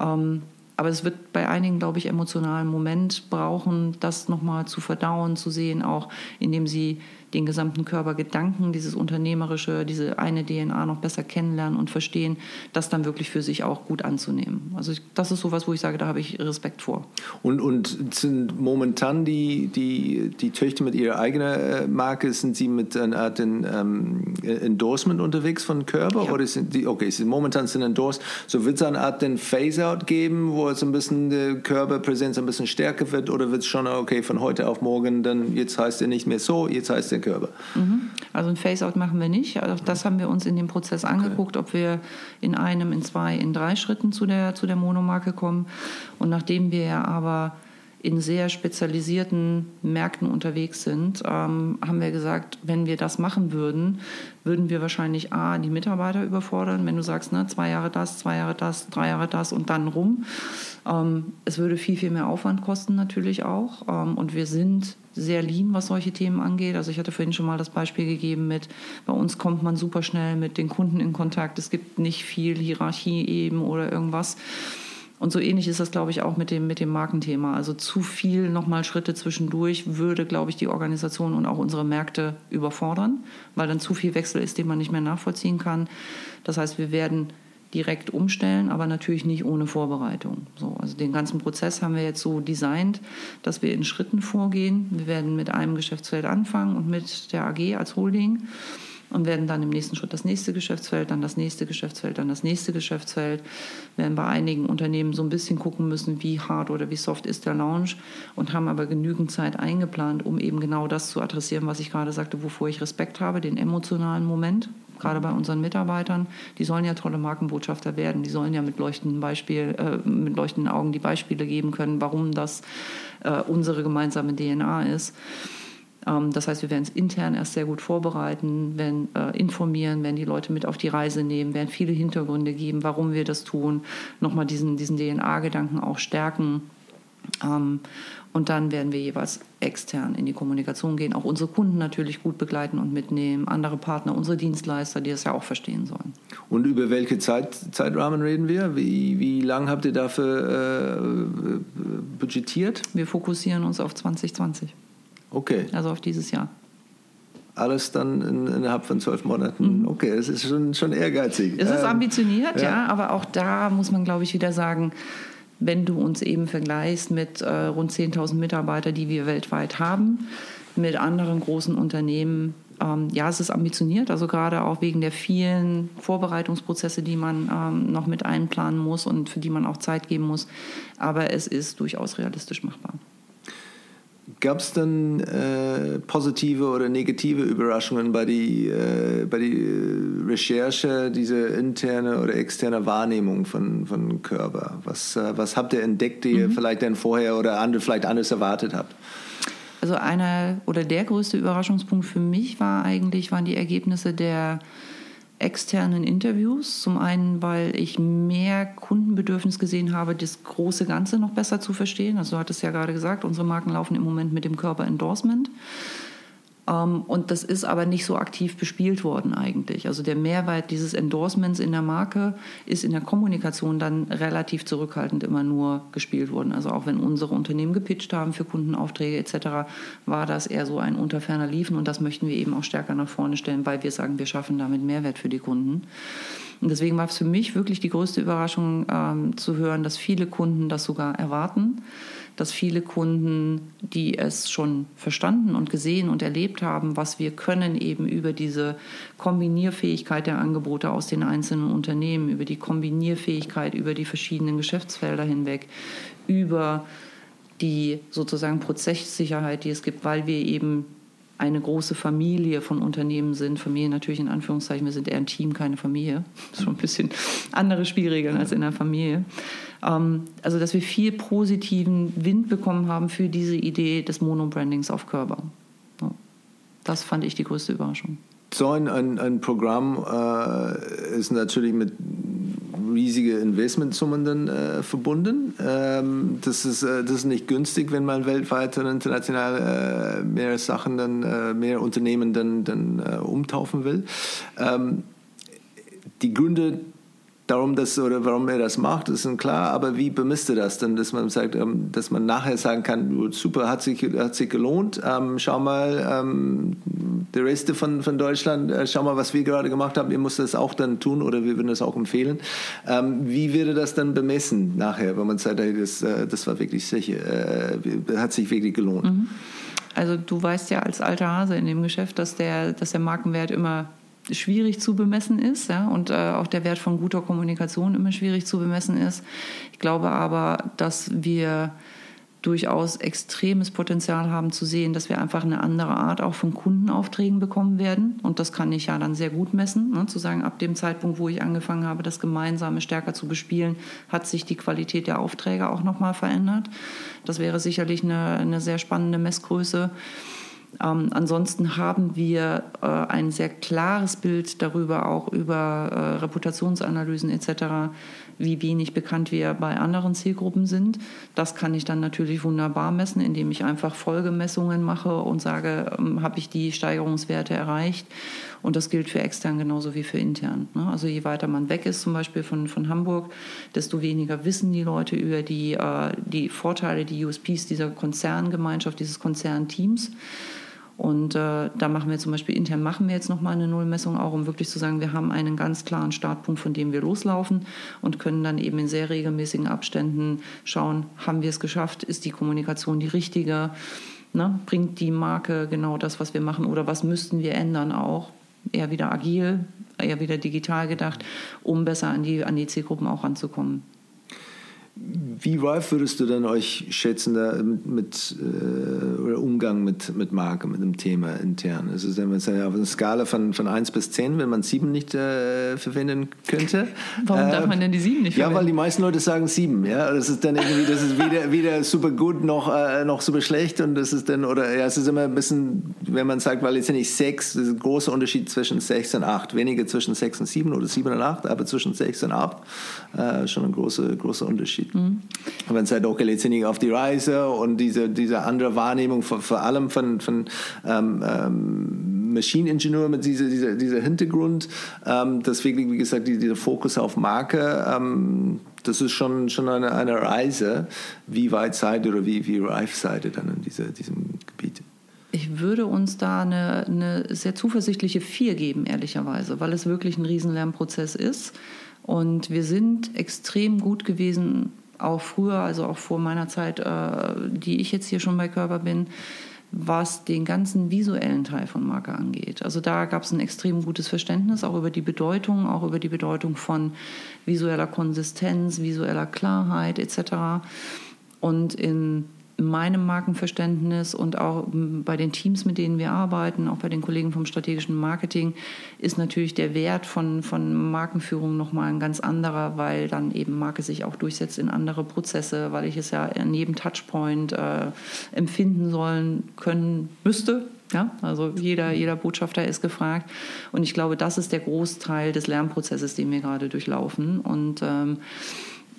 Ähm, aber es wird bei einigen, glaube ich, emotionalen Moment brauchen, das nochmal zu verdauen, zu sehen, auch indem sie den gesamten Körpergedanken, dieses Unternehmerische, diese eine DNA noch besser kennenlernen und verstehen, das dann wirklich für sich auch gut anzunehmen. Also das ist sowas, wo ich sage, da habe ich Respekt vor. Und, und sind momentan die, die, die Töchter mit ihrer eigenen äh, Marke, sind sie mit einer Art ähm, Endorsement unterwegs von Körper? Ja. Oder sind die, okay, sind momentan sind endorsed, so wird es eine Art den Phase-Out geben, wo es ein bisschen die Körperpräsenz ein bisschen stärker wird oder wird es schon, okay, von heute auf morgen, dann jetzt heißt er nicht mehr so, jetzt heißt er der Körper. Mhm. Also ein Face-out machen wir nicht. Also das haben wir uns in dem Prozess angeguckt, okay. ob wir in einem, in zwei, in drei Schritten zu der, zu der Monomarke kommen. Und nachdem wir aber in sehr spezialisierten Märkten unterwegs sind, ähm, haben wir gesagt, wenn wir das machen würden, würden wir wahrscheinlich A, die Mitarbeiter überfordern, wenn du sagst, ne, zwei Jahre das, zwei Jahre das, drei Jahre das und dann rum. Ähm, es würde viel, viel mehr Aufwand kosten natürlich auch. Ähm, und wir sind sehr lean, was solche Themen angeht. Also ich hatte vorhin schon mal das Beispiel gegeben mit, bei uns kommt man super schnell mit den Kunden in Kontakt. Es gibt nicht viel Hierarchie eben oder irgendwas. Und so ähnlich ist das, glaube ich, auch mit dem, mit dem Markenthema. Also zu viel nochmal Schritte zwischendurch würde, glaube ich, die Organisation und auch unsere Märkte überfordern, weil dann zu viel Wechsel ist, den man nicht mehr nachvollziehen kann. Das heißt, wir werden direkt umstellen, aber natürlich nicht ohne Vorbereitung. So, also den ganzen Prozess haben wir jetzt so designt, dass wir in Schritten vorgehen. Wir werden mit einem Geschäftsfeld anfangen und mit der AG als Holding und werden dann im nächsten Schritt das nächste Geschäftsfeld, dann das nächste Geschäftsfeld, dann das nächste Geschäftsfeld. Wir werden bei einigen Unternehmen so ein bisschen gucken müssen, wie hart oder wie soft ist der Launch und haben aber genügend Zeit eingeplant, um eben genau das zu adressieren, was ich gerade sagte, wovor ich Respekt habe, den emotionalen Moment. Gerade bei unseren Mitarbeitern, die sollen ja tolle Markenbotschafter werden. Die sollen ja mit leuchtenden, Beispiel, äh, mit leuchtenden Augen die Beispiele geben können, warum das äh, unsere gemeinsame DNA ist. Ähm, das heißt, wir werden es intern erst sehr gut vorbereiten, werden äh, informieren, werden die Leute mit auf die Reise nehmen, werden viele Hintergründe geben, warum wir das tun, nochmal diesen, diesen DNA-Gedanken auch stärken. Ähm, und dann werden wir jeweils extern in die Kommunikation gehen, auch unsere Kunden natürlich gut begleiten und mitnehmen, andere Partner, unsere Dienstleister, die das ja auch verstehen sollen. Und über welche Zeit, Zeitrahmen reden wir? Wie, wie lang habt ihr dafür äh, budgetiert? Wir fokussieren uns auf 2020. Okay. Also auf dieses Jahr. Alles dann in, innerhalb von zwölf Monaten. Mhm. Okay, es ist schon, schon ehrgeizig. Es ist ähm, ambitioniert, ja. ja, aber auch da muss man, glaube ich, wieder sagen, wenn du uns eben vergleichst mit äh, rund 10.000 Mitarbeitern, die wir weltweit haben, mit anderen großen Unternehmen, ähm, ja, es ist ambitioniert, also gerade auch wegen der vielen Vorbereitungsprozesse, die man ähm, noch mit einplanen muss und für die man auch Zeit geben muss. Aber es ist durchaus realistisch machbar. Gab es dann äh, positive oder negative Überraschungen bei die, äh, bei die Recherche, diese interne oder externe Wahrnehmung von, von Körper? Was, äh, was habt ihr entdeckt, die mhm. ihr vielleicht dann vorher oder andere, vielleicht anders erwartet habt? Also einer oder der größte Überraschungspunkt für mich war eigentlich, waren die Ergebnisse der externen Interviews. Zum einen, weil ich mehr Kundenbedürfnis gesehen habe, das große Ganze noch besser zu verstehen. Also du hattest ja gerade gesagt, unsere Marken laufen im Moment mit dem Körper-Endorsement. Ähm, und das ist aber nicht so aktiv bespielt worden eigentlich. Also der Mehrwert dieses Endorsements in der Marke ist in der Kommunikation dann relativ zurückhaltend immer nur gespielt worden. Also auch wenn unsere Unternehmen gepitcht haben für Kundenaufträge etc., war das eher so ein Unterferner Liefen und das möchten wir eben auch stärker nach vorne stellen, weil wir sagen, wir schaffen damit Mehrwert für die Kunden. Und deswegen war es für mich wirklich die größte Überraschung ähm, zu hören, dass viele Kunden das sogar erwarten dass viele Kunden, die es schon verstanden und gesehen und erlebt haben, was wir können eben über diese Kombinierfähigkeit der Angebote aus den einzelnen Unternehmen, über die Kombinierfähigkeit über die verschiedenen Geschäftsfelder hinweg, über die sozusagen Prozesssicherheit, die es gibt, weil wir eben eine große Familie von Unternehmen sind. Familie natürlich in Anführungszeichen, wir sind eher ein Team, keine Familie. Das ist schon ein bisschen andere Spielregeln als in der Familie. Ähm, also, dass wir viel positiven Wind bekommen haben für diese Idee des Mono-Brandings auf Körper. Das fand ich die größte Überraschung. So ein, ein, ein Programm äh, ist natürlich mit riesige Investmentsummen dann äh, verbunden. Ähm, das, ist, äh, das ist nicht günstig, wenn man weltweit und international äh, mehr Sachen, dann, äh, mehr Unternehmen dann, dann äh, umtaufen will. Ähm, die Gründe darum, dass, oder warum er das macht, ist klar, aber wie bemisst er das denn, dass man sagt, ähm, dass man nachher sagen kann, super, hat sich, hat sich gelohnt, ähm, schau mal, ähm, der Rest von, von Deutschland, äh, schau mal, was wir gerade gemacht haben, ihr müsst das auch dann tun oder wir würden das auch empfehlen. Ähm, wie würde das dann bemessen nachher, wenn man sagt, hey, das, äh, das war wirklich sicher, äh, hat sich wirklich gelohnt? Mhm. Also du weißt ja als alter Hase in dem Geschäft, dass der, dass der Markenwert immer schwierig zu bemessen ist ja, und äh, auch der Wert von guter Kommunikation immer schwierig zu bemessen ist. Ich glaube aber, dass wir durchaus extremes Potenzial haben zu sehen, dass wir einfach eine andere Art auch von Kundenaufträgen bekommen werden. Und das kann ich ja dann sehr gut messen. Ne? Zu sagen, ab dem Zeitpunkt, wo ich angefangen habe, das Gemeinsame stärker zu bespielen, hat sich die Qualität der Aufträge auch nochmal verändert. Das wäre sicherlich eine, eine sehr spannende Messgröße. Ähm, ansonsten haben wir äh, ein sehr klares Bild darüber, auch über äh, Reputationsanalysen etc., wie wenig bekannt wir bei anderen Zielgruppen sind. Das kann ich dann natürlich wunderbar messen, indem ich einfach Folgemessungen mache und sage, ähm, habe ich die Steigerungswerte erreicht. Und das gilt für extern genauso wie für intern. Ne? Also je weiter man weg ist, zum Beispiel von, von Hamburg, desto weniger wissen die Leute über die, äh, die Vorteile, die USPs dieser Konzerngemeinschaft, dieses Konzernteams. Und äh, da machen wir zum Beispiel intern machen wir jetzt nochmal eine Nullmessung auch, um wirklich zu sagen, wir haben einen ganz klaren Startpunkt, von dem wir loslaufen und können dann eben in sehr regelmäßigen Abständen schauen, haben wir es geschafft, ist die Kommunikation die richtige, ne? bringt die Marke genau das, was wir machen oder was müssten wir ändern auch, eher wieder agil, eher wieder digital gedacht, um besser an die, an die Zielgruppen auch ranzukommen. Wie reif würdest du denn euch schätzen da mit, äh, oder Umgang mit, mit Marke, mit dem Thema intern? Ist es denn auf einer Skala von, von 1 bis 10, wenn man 7 nicht äh, verwenden könnte? Warum äh, darf man denn die 7 nicht verwenden? Ja, weil die meisten Leute sagen 7. Ja? Das ist dann irgendwie, das ist weder, weder super gut noch, äh, noch super schlecht und das ist dann, oder ja, es ist immer ein bisschen, wenn man sagt, weil jetzt nicht 6, das ist ein großer Unterschied zwischen 6 und 8. Weniger zwischen 6 und 7 oder 7 und 8, aber zwischen 6 und 8 äh, schon ein großer, großer Unterschied. Mhm. Es halt auch letztendlich auf die Reise und diese, diese andere Wahrnehmung vor, vor allem von, von ähm, ähm, Maschineningenieur mit dieser, dieser, dieser Hintergrund, ähm, das wirklich, wie gesagt, dieser Fokus auf Marke, ähm, das ist schon, schon eine, eine Reise. Wie weit seid ihr oder wie, wie reif seid ihr dann in diese, diesem Gebiet? Ich würde uns da eine, eine sehr zuversichtliche Vier geben, ehrlicherweise, weil es wirklich ein Riesenlernprozess ist. Und wir sind extrem gut gewesen, auch früher, also auch vor meiner Zeit, äh, die ich jetzt hier schon bei Körper bin, was den ganzen visuellen Teil von Marke angeht. Also da gab es ein extrem gutes Verständnis, auch über die Bedeutung, auch über die Bedeutung von visueller Konsistenz, visueller Klarheit etc. Und in meinem Markenverständnis und auch bei den Teams, mit denen wir arbeiten, auch bei den Kollegen vom strategischen Marketing, ist natürlich der Wert von, von Markenführung nochmal ein ganz anderer, weil dann eben Marke sich auch durchsetzt in andere Prozesse, weil ich es ja an jedem Touchpoint äh, empfinden sollen können müsste. Ja, also jeder, jeder Botschafter ist gefragt. Und ich glaube, das ist der Großteil des Lernprozesses, den wir gerade durchlaufen. Und ähm,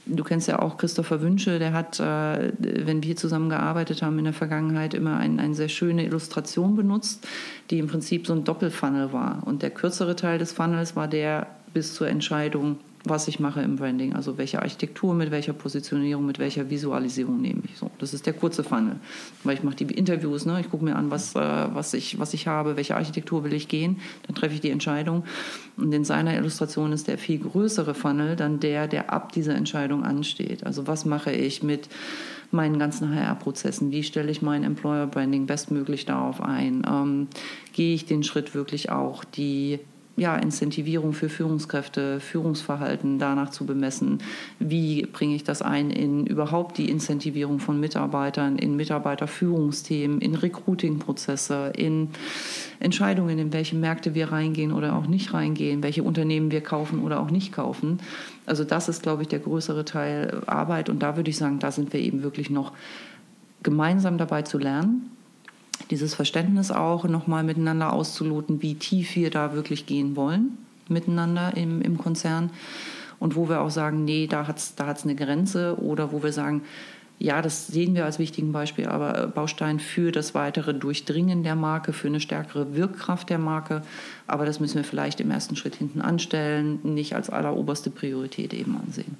du kennst ja auch Christopher Wünsche, der hat, äh, wenn wir zusammen gearbeitet haben in der Vergangenheit, immer ein, eine sehr schöne Illustration benutzt, die im Prinzip so ein Doppelfunnel war. Und der kürzere Teil des Funnels war der bis zur Entscheidung, was ich mache im Branding. Also welche Architektur, mit welcher Positionierung, mit welcher Visualisierung nehme ich. So, das ist der kurze Funnel. Weil ich mache die Interviews, ne? ich gucke mir an, was, äh, was, ich, was ich habe, welche Architektur will ich gehen, dann treffe ich die Entscheidung. Und in seiner Illustration ist der viel größere Funnel dann der, der ab dieser Entscheidung ansteht. Also was mache ich mit meinen ganzen HR-Prozessen? Wie stelle ich mein Employer Branding bestmöglich darauf ein? Ähm, gehe ich den Schritt wirklich auch, die ja, Incentivierung für Führungskräfte, Führungsverhalten danach zu bemessen. Wie bringe ich das ein in überhaupt die Incentivierung von Mitarbeitern, in Mitarbeiterführungsthemen, in Recruiting-Prozesse, in Entscheidungen, in welche Märkte wir reingehen oder auch nicht reingehen, welche Unternehmen wir kaufen oder auch nicht kaufen. Also das ist, glaube ich, der größere Teil Arbeit und da würde ich sagen, da sind wir eben wirklich noch gemeinsam dabei zu lernen dieses Verständnis auch nochmal miteinander auszuloten, wie tief wir da wirklich gehen wollen miteinander im, im Konzern und wo wir auch sagen, nee, da hat es da hat's eine Grenze oder wo wir sagen, ja, das sehen wir als wichtigen Beispiel, aber äh, Baustein für das weitere Durchdringen der Marke, für eine stärkere Wirkkraft der Marke. Aber das müssen wir vielleicht im ersten Schritt hinten anstellen, nicht als alleroberste Priorität eben ansehen.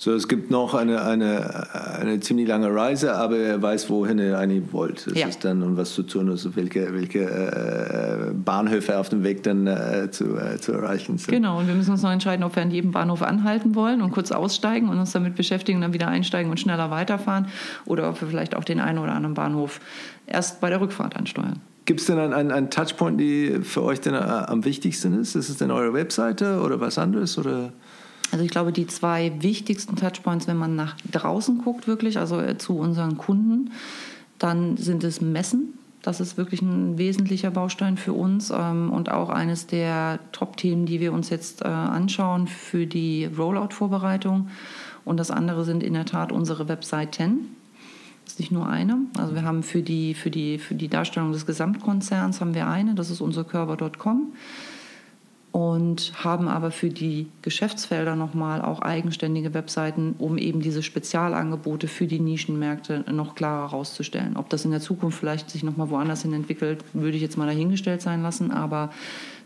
So, es gibt noch eine, eine, eine ziemlich lange Reise, aber er weiß, wohin er eigentlich wollte. Das ja. ist dann und was zu tun ist, welche, welche äh, Bahnhöfe auf dem Weg dann äh, zu, äh, zu erreichen sind. Genau, und wir müssen uns noch entscheiden, ob wir an jedem Bahnhof anhalten wollen und kurz aussteigen und uns damit beschäftigen, dann wieder einsteigen und schneller weiterfahren oder ob wir vielleicht auch den einen oder anderen Bahnhof erst bei der Rückfahrt ansteuern. Gibt es denn einen, einen, einen Touchpoint, die für euch denn äh, am wichtigsten ist? Ist es denn eure Webseite oder was anderes? Oder? Also ich glaube, die zwei wichtigsten Touchpoints, wenn man nach draußen guckt, wirklich, also äh, zu unseren Kunden, dann sind es Messen. Das ist wirklich ein wesentlicher Baustein für uns ähm, und auch eines der Top-Themen, die wir uns jetzt äh, anschauen für die Rollout-Vorbereitung. Und das andere sind in der Tat unsere Webseiten. Das ist nicht nur eine. Also wir haben für die, für die, für die Darstellung des Gesamtkonzerns haben wir eine, das ist unser Körper.com und haben aber für die Geschäftsfelder nochmal auch eigenständige Webseiten, um eben diese Spezialangebote für die Nischenmärkte noch klarer herauszustellen. Ob das in der Zukunft vielleicht sich nochmal woanders hin entwickelt, würde ich jetzt mal dahingestellt sein lassen, aber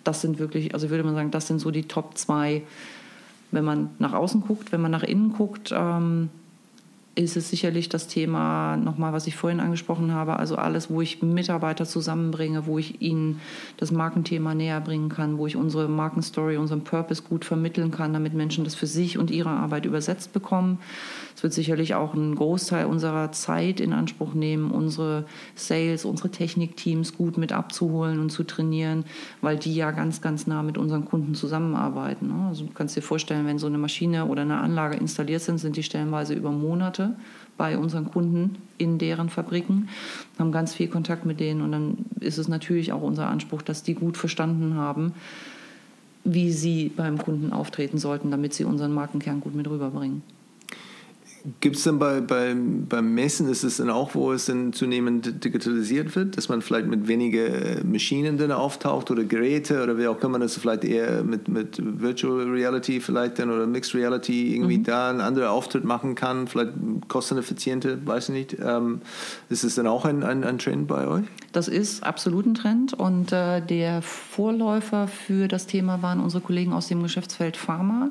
das sind wirklich, also würde man sagen, das sind so die Top zwei, wenn man nach außen guckt, wenn man nach innen guckt. Ähm, ist es sicherlich das Thema, nochmal, was ich vorhin angesprochen habe, also alles, wo ich Mitarbeiter zusammenbringe, wo ich ihnen das Markenthema näher bringen kann, wo ich unsere Markenstory, unseren Purpose gut vermitteln kann, damit Menschen das für sich und ihre Arbeit übersetzt bekommen. Es wird sicherlich auch einen Großteil unserer Zeit in Anspruch nehmen, unsere Sales, unsere Technikteams gut mit abzuholen und zu trainieren, weil die ja ganz, ganz nah mit unseren Kunden zusammenarbeiten. Ne? Also du kannst dir vorstellen, wenn so eine Maschine oder eine Anlage installiert sind, sind die stellenweise über Monate bei unseren Kunden in deren Fabriken, haben ganz viel Kontakt mit denen und dann ist es natürlich auch unser Anspruch, dass die gut verstanden haben, wie sie beim Kunden auftreten sollten, damit sie unseren Markenkern gut mit rüberbringen. Gibt es denn bei, bei, beim Messen, ist es dann auch, wo es dann zunehmend digitalisiert wird, dass man vielleicht mit weniger Maschinen dann auftaucht oder Geräte oder wie auch immer, dass vielleicht eher mit, mit Virtual Reality vielleicht dann oder Mixed Reality irgendwie mhm. da einen anderen Auftritt machen kann, vielleicht kosteneffiziente, weiß ich nicht. Ähm, ist es dann auch ein, ein, ein, Trend bei euch? Das ist absolut ein Trend und äh, der Vorläufer für das Thema waren unsere Kollegen aus dem Geschäftsfeld Pharma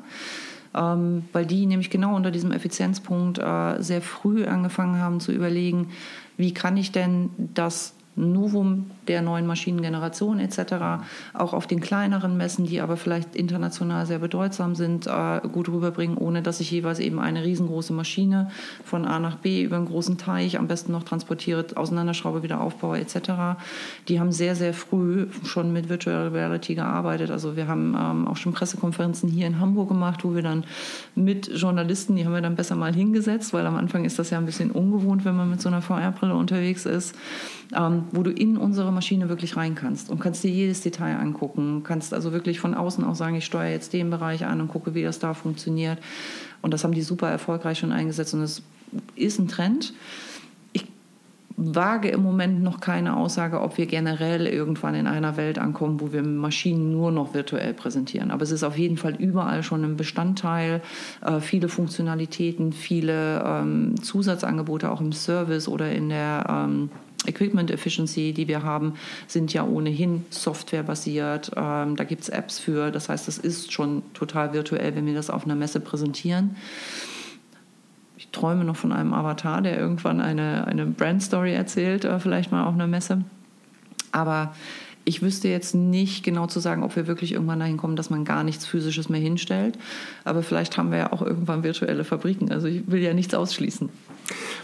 ähm, weil die nämlich genau unter diesem Effizienzpunkt äh, sehr früh angefangen haben zu überlegen, wie kann ich denn das Novum der neuen Maschinengeneration etc. auch auf den kleineren Messen, die aber vielleicht international sehr bedeutsam sind, äh, gut rüberbringen, ohne dass ich jeweils eben eine riesengroße Maschine von A nach B über einen großen Teich am besten noch transportiere, auseinanderschraube, wieder aufbaue etc. Die haben sehr, sehr früh schon mit Virtual Reality gearbeitet. Also wir haben ähm, auch schon Pressekonferenzen hier in Hamburg gemacht, wo wir dann mit Journalisten, die haben wir dann besser mal hingesetzt, weil am Anfang ist das ja ein bisschen ungewohnt, wenn man mit so einer VR-Brille unterwegs ist ähm, wo du in unsere Maschine wirklich rein kannst und kannst dir jedes Detail angucken, kannst also wirklich von außen auch sagen, ich steuere jetzt den Bereich an und gucke, wie das da funktioniert. Und das haben die super erfolgreich schon eingesetzt und es ist ein Trend wage im Moment noch keine Aussage, ob wir generell irgendwann in einer Welt ankommen, wo wir Maschinen nur noch virtuell präsentieren. Aber es ist auf jeden Fall überall schon ein Bestandteil, äh, viele Funktionalitäten, viele ähm, Zusatzangebote auch im Service oder in der ähm, Equipment Efficiency, die wir haben, sind ja ohnehin softwarebasiert. Ähm, da gibt es Apps für. Das heißt, das ist schon total virtuell, wenn wir das auf einer Messe präsentieren ich träume noch von einem Avatar, der irgendwann eine, eine Brand-Story erzählt, äh, vielleicht mal auf einer Messe. Aber ich wüsste jetzt nicht genau zu sagen, ob wir wirklich irgendwann dahin kommen, dass man gar nichts Physisches mehr hinstellt. Aber vielleicht haben wir ja auch irgendwann virtuelle Fabriken. Also ich will ja nichts ausschließen.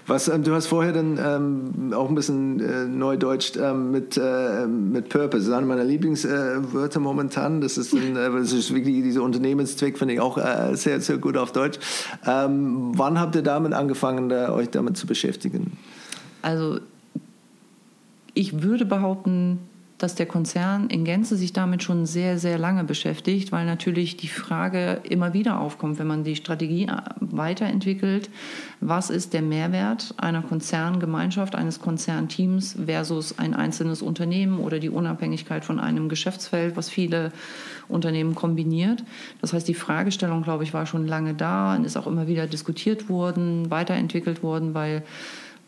Was, ähm, du hast vorher dann ähm, auch ein bisschen äh, neudeutscht ähm, mit, äh, mit Purpose. Das ist einer meiner Lieblingswörter äh, momentan. Das ist, ein, äh, das ist wirklich dieser Unternehmenszweck, finde ich auch äh, sehr, sehr gut auf Deutsch. Ähm, wann habt ihr damit angefangen, da, euch damit zu beschäftigen? Also ich würde behaupten, dass der Konzern in Gänze sich damit schon sehr, sehr lange beschäftigt, weil natürlich die Frage immer wieder aufkommt, wenn man die Strategie äh, weiterentwickelt, was ist der Mehrwert einer Konzerngemeinschaft, eines Konzernteams versus ein einzelnes Unternehmen oder die Unabhängigkeit von einem Geschäftsfeld, was viele Unternehmen kombiniert. Das heißt, die Fragestellung, glaube ich, war schon lange da und ist auch immer wieder diskutiert worden, weiterentwickelt worden, weil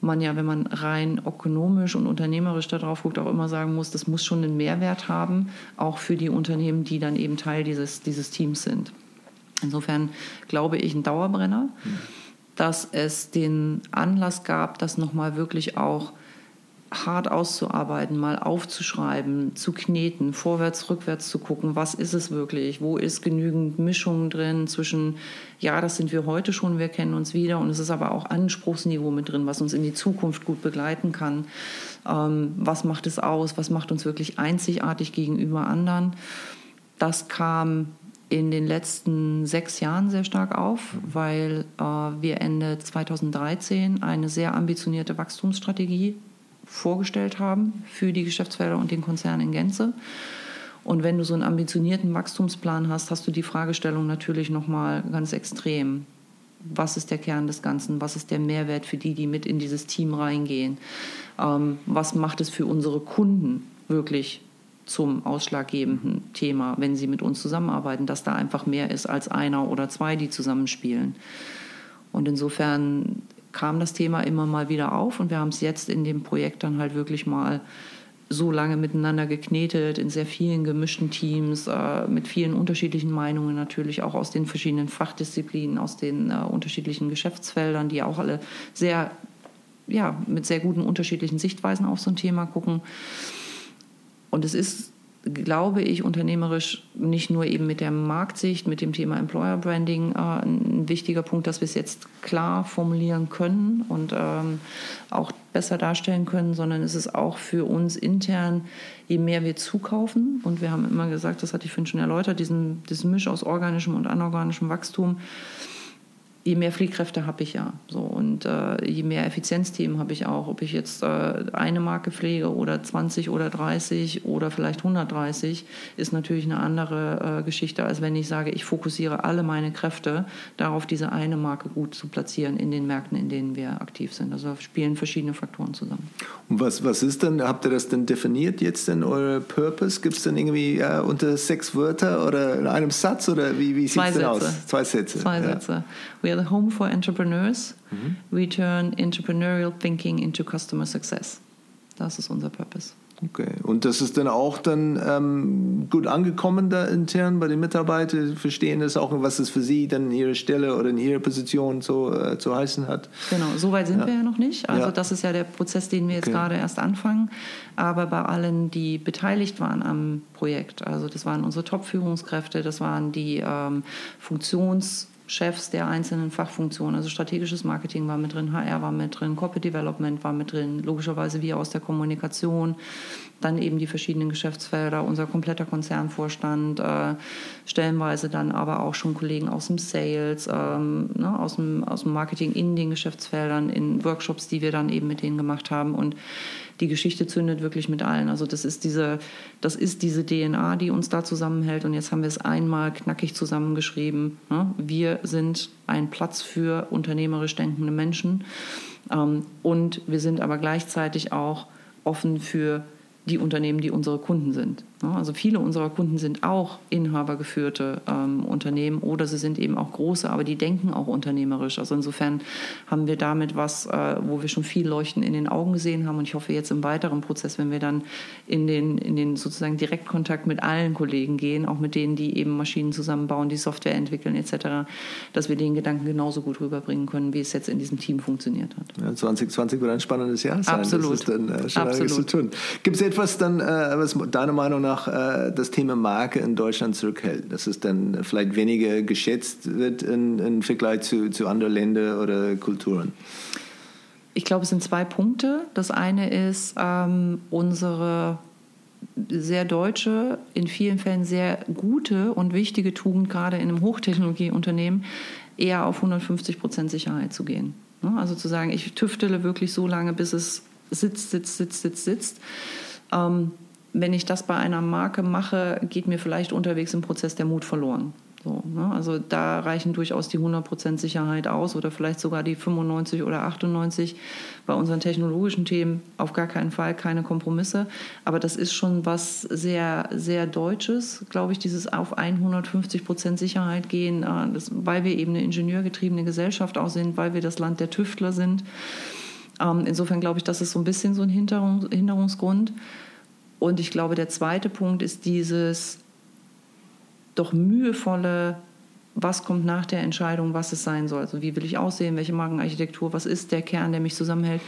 man ja, wenn man rein ökonomisch und unternehmerisch darauf guckt, auch immer sagen muss, das muss schon einen Mehrwert haben, auch für die Unternehmen, die dann eben Teil dieses, dieses Teams sind. Insofern glaube ich ein Dauerbrenner, mhm. dass es den Anlass gab, das nochmal wirklich auch hart auszuarbeiten, mal aufzuschreiben, zu kneten, vorwärts, rückwärts zu gucken, was ist es wirklich, wo ist genügend Mischung drin zwischen, ja, das sind wir heute schon, wir kennen uns wieder und es ist aber auch Anspruchsniveau mit drin, was uns in die Zukunft gut begleiten kann. Ähm, was macht es aus, was macht uns wirklich einzigartig gegenüber anderen. Das kam in den letzten sechs Jahren sehr stark auf, weil äh, wir Ende 2013 eine sehr ambitionierte Wachstumsstrategie vorgestellt haben für die Geschäftsfelder und den Konzern in Gänze. Und wenn du so einen ambitionierten Wachstumsplan hast, hast du die Fragestellung natürlich nochmal ganz extrem. Was ist der Kern des Ganzen? Was ist der Mehrwert für die, die mit in dieses Team reingehen? Ähm, was macht es für unsere Kunden wirklich zum ausschlaggebenden Thema, wenn sie mit uns zusammenarbeiten, dass da einfach mehr ist als einer oder zwei, die zusammenspielen? Und insofern kam das Thema immer mal wieder auf und wir haben es jetzt in dem Projekt dann halt wirklich mal so lange miteinander geknetet, in sehr vielen gemischten Teams, äh, mit vielen unterschiedlichen Meinungen natürlich, auch aus den verschiedenen Fachdisziplinen, aus den äh, unterschiedlichen Geschäftsfeldern, die auch alle sehr, ja, mit sehr guten unterschiedlichen Sichtweisen auf so ein Thema gucken. Und es ist glaube ich, unternehmerisch nicht nur eben mit der Marktsicht, mit dem Thema Employer Branding äh, ein wichtiger Punkt, dass wir es jetzt klar formulieren können und ähm, auch besser darstellen können, sondern es ist auch für uns intern, je mehr wir zukaufen, und wir haben immer gesagt, das hatte ich vorhin schon erläutert, diesen, diesen Misch aus organischem und anorganischem Wachstum, je mehr Fliehkräfte habe ich ja. So, und äh, je mehr Effizienzthemen habe ich auch. Ob ich jetzt äh, eine Marke pflege oder 20 oder 30 oder vielleicht 130, ist natürlich eine andere äh, Geschichte, als wenn ich sage, ich fokussiere alle meine Kräfte darauf, diese eine Marke gut zu platzieren in den Märkten, in denen wir aktiv sind. Also spielen verschiedene Faktoren zusammen. Und was, was ist denn, habt ihr das denn definiert jetzt denn, eure Purpose? Gibt es denn irgendwie ja, unter sechs Wörter oder in einem Satz oder wie, wie sieht es denn aus? Zwei Sätze. Zwei ja. Sätze. We are the home for entrepreneurs. Mhm. We turn entrepreneurial thinking into customer success. Das ist unser Purpose. Okay. Und das ist dann auch dann ähm, gut angekommen da intern bei den Mitarbeitern? Verstehen das auch, was es für sie dann in ihrer Stelle oder in ihrer Position so äh, zu heißen hat? Genau, so weit sind ja. wir ja noch nicht. Also ja. das ist ja der Prozess, den wir jetzt okay. gerade erst anfangen. Aber bei allen, die beteiligt waren am Projekt, also das waren unsere Top-Führungskräfte, das waren die ähm, Funktions- Chefs der einzelnen Fachfunktionen. Also strategisches Marketing war mit drin, HR war mit drin, Corporate Development war mit drin, logischerweise wir aus der Kommunikation, dann eben die verschiedenen Geschäftsfelder, unser kompletter Konzernvorstand, äh, stellenweise dann aber auch schon Kollegen aus dem Sales, ähm, ne, aus, dem, aus dem Marketing in den Geschäftsfeldern, in Workshops, die wir dann eben mit denen gemacht haben. Und die Geschichte zündet wirklich mit allen. Also das ist diese, das ist diese DNA, die uns da zusammenhält. Und jetzt haben wir es einmal knackig zusammengeschrieben. Ne? Wir sind ein Platz für unternehmerisch denkende Menschen. Ähm, und wir sind aber gleichzeitig auch offen für die Unternehmen, die unsere Kunden sind. Also viele unserer Kunden sind auch inhabergeführte ähm, Unternehmen oder sie sind eben auch große, aber die denken auch unternehmerisch. Also insofern haben wir damit was, äh, wo wir schon viel Leuchten in den Augen gesehen haben. Und ich hoffe jetzt im weiteren Prozess, wenn wir dann in den, in den sozusagen Direktkontakt mit allen Kollegen gehen, auch mit denen, die eben Maschinen zusammenbauen, die Software entwickeln etc., dass wir den Gedanken genauso gut rüberbringen können, wie es jetzt in diesem Team funktioniert hat. Ja, 2020 wird ein spannendes Jahr sein. Absolut. Das ist dann äh, schon Absolut. zu tun. Gibt es etwas dann, äh, was deiner Meinung nach äh, das Thema Marke in Deutschland zurückhält? Dass es dann vielleicht weniger geschätzt wird in, in Vergleich zu, zu anderen Ländern oder Kulturen? Ich glaube, es sind zwei Punkte. Das eine ist ähm, unsere sehr deutsche, in vielen Fällen sehr gute und wichtige Tugend, gerade in einem Hochtechnologieunternehmen, eher auf 150 Prozent Sicherheit zu gehen. Ne? Also zu sagen, ich tüftele wirklich so lange, bis es sitzt, sitzt, sitzt, sitzt, sitzt. Ähm, wenn ich das bei einer Marke mache, geht mir vielleicht unterwegs im Prozess der Mut verloren. So, ne? Also da reichen durchaus die 100% Sicherheit aus oder vielleicht sogar die 95 oder 98. Bei unseren technologischen Themen auf gar keinen Fall keine Kompromisse. Aber das ist schon was sehr, sehr Deutsches, glaube ich, dieses auf 150% Sicherheit gehen, äh, das, weil wir eben eine ingenieurgetriebene Gesellschaft auch sind, weil wir das Land der Tüftler sind. Ähm, insofern glaube ich, das ist so ein bisschen so ein Hinderungsgrund. Und ich glaube, der zweite Punkt ist dieses doch mühevolle, was kommt nach der Entscheidung, was es sein soll. Also wie will ich aussehen, welche Markenarchitektur, was ist der Kern, der mich zusammenhält.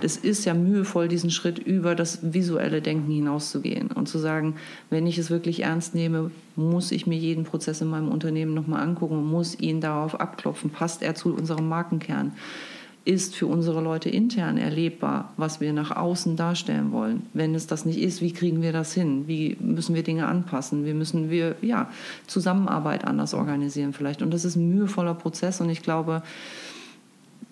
Das ist ja mühevoll, diesen Schritt über das visuelle Denken hinauszugehen und zu sagen, wenn ich es wirklich ernst nehme, muss ich mir jeden Prozess in meinem Unternehmen nochmal angucken und muss ihn darauf abklopfen, passt er zu unserem Markenkern ist für unsere Leute intern erlebbar, was wir nach außen darstellen wollen. Wenn es das nicht ist, wie kriegen wir das hin? Wie müssen wir Dinge anpassen? Wie müssen wir ja, Zusammenarbeit anders organisieren vielleicht? Und das ist ein mühevoller Prozess und ich glaube,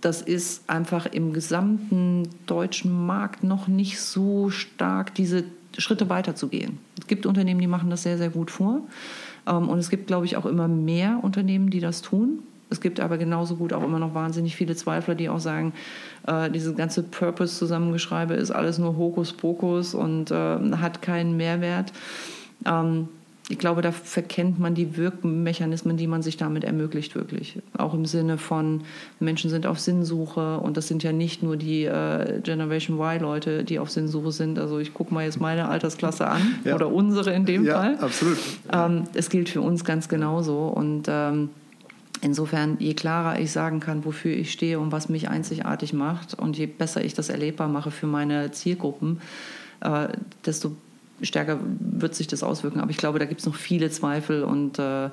das ist einfach im gesamten deutschen Markt noch nicht so stark, diese Schritte weiterzugehen. Es gibt Unternehmen, die machen das sehr, sehr gut vor. Ähm, und es gibt, glaube ich, auch immer mehr Unternehmen, die das tun. Es gibt aber genauso gut auch immer noch wahnsinnig viele Zweifler, die auch sagen, äh, dieses ganze Purpose-Zusammengeschreibe ist alles nur Hokuspokus und äh, hat keinen Mehrwert. Ähm, ich glaube, da verkennt man die Wirkmechanismen, die man sich damit ermöglicht, wirklich. Auch im Sinne von, Menschen sind auf Sinnsuche und das sind ja nicht nur die äh, Generation Y-Leute, die auf Sinnsuche sind. Also ich gucke mal jetzt meine Altersklasse an ja. oder unsere in dem ja, Fall. Absolut. Ähm, es gilt für uns ganz genauso und ähm, Insofern, je klarer ich sagen kann, wofür ich stehe und was mich einzigartig macht und je besser ich das erlebbar mache für meine Zielgruppen, äh, desto stärker wird sich das auswirken. Aber ich glaube, da gibt es noch viele Zweifel und äh,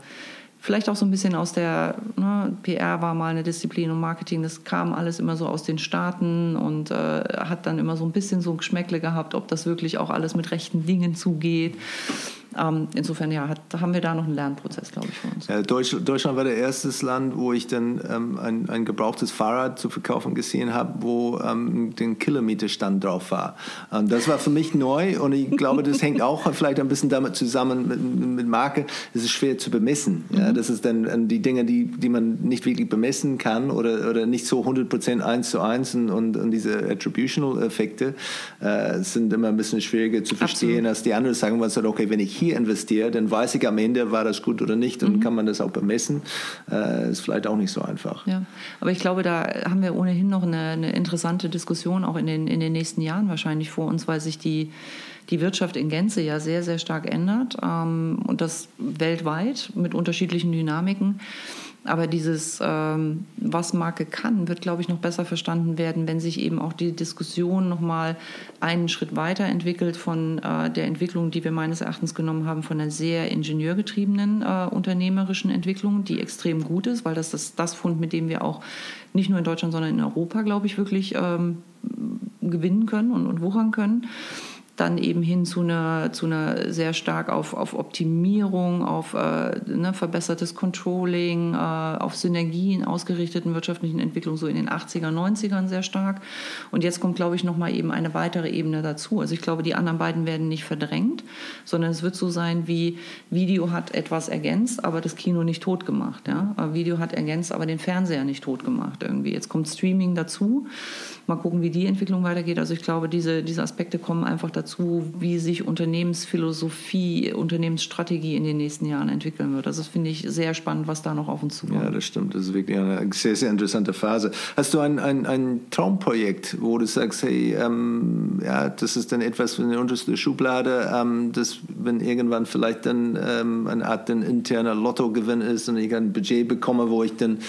vielleicht auch so ein bisschen aus der ne, PR war mal eine Disziplin und Marketing, das kam alles immer so aus den Staaten und äh, hat dann immer so ein bisschen so ein Geschmäckle gehabt, ob das wirklich auch alles mit rechten Dingen zugeht. Ähm, insofern ja, hat, haben wir da noch einen Lernprozess, glaube ich, für uns. Ja, Deutsch, Deutschland war der erste Land, wo ich dann ähm, ein, ein gebrauchtes Fahrrad zu verkaufen gesehen habe, wo ähm, den Kilometerstand drauf war. Ähm, das war für mich neu und ich glaube, das hängt auch vielleicht ein bisschen damit zusammen mit, mit Marke. Es ist schwer zu bemessen. Ja? Mhm. Das ist dann ähm, die Dinge, die, die man nicht wirklich bemessen kann oder, oder nicht so 100% eins zu eins und, und, und diese Attributional-Effekte äh, sind immer ein bisschen schwieriger zu verstehen, Absolut. als die anderen sagen, was sagt, okay, wenn ich hier hier investiere, dann weiß ich am Ende, war das gut oder nicht und mhm. kann man das auch bemessen. Äh, ist vielleicht auch nicht so einfach. Ja, aber ich glaube, da haben wir ohnehin noch eine, eine interessante Diskussion auch in den, in den nächsten Jahren wahrscheinlich vor uns, weil sich die die Wirtschaft in Gänze ja sehr, sehr stark ändert ähm, und das weltweit mit unterschiedlichen Dynamiken. Aber dieses, ähm, was Marke kann, wird, glaube ich, noch besser verstanden werden, wenn sich eben auch die Diskussion nochmal einen Schritt weiterentwickelt von äh, der Entwicklung, die wir meines Erachtens genommen haben, von einer sehr ingenieurgetriebenen äh, unternehmerischen Entwicklung, die extrem gut ist, weil das ist das Fund, mit dem wir auch nicht nur in Deutschland, sondern in Europa, glaube ich, wirklich ähm, gewinnen können und, und wuchern können dann eben hin zu einer, zu einer sehr stark auf, auf Optimierung, auf äh, ne, verbessertes Controlling, äh, auf Synergien ausgerichteten wirtschaftlichen Entwicklung so in den 80er, 90ern sehr stark. Und jetzt kommt, glaube ich, nochmal eben eine weitere Ebene dazu. Also ich glaube, die anderen beiden werden nicht verdrängt, sondern es wird so sein, wie Video hat etwas ergänzt, aber das Kino nicht tot gemacht. Ja? Video hat ergänzt, aber den Fernseher nicht tot gemacht irgendwie. Jetzt kommt Streaming dazu. Mal gucken, wie die Entwicklung weitergeht. Also ich glaube, diese, diese Aspekte kommen einfach dazu, wie sich Unternehmensphilosophie, Unternehmensstrategie in den nächsten Jahren entwickeln wird. Also das finde ich sehr spannend, was da noch auf uns zukommt. Ja, das stimmt. Das ist wirklich eine sehr, sehr interessante Phase. Hast du ein, ein, ein Traumprojekt, wo du sagst, hey, ähm, ja, das ist dann etwas in der untersten Schublade, ähm, das, wenn irgendwann vielleicht dann ähm, eine Art ein interner Lottogewinn ist und ich ein Budget bekomme, wo ich dann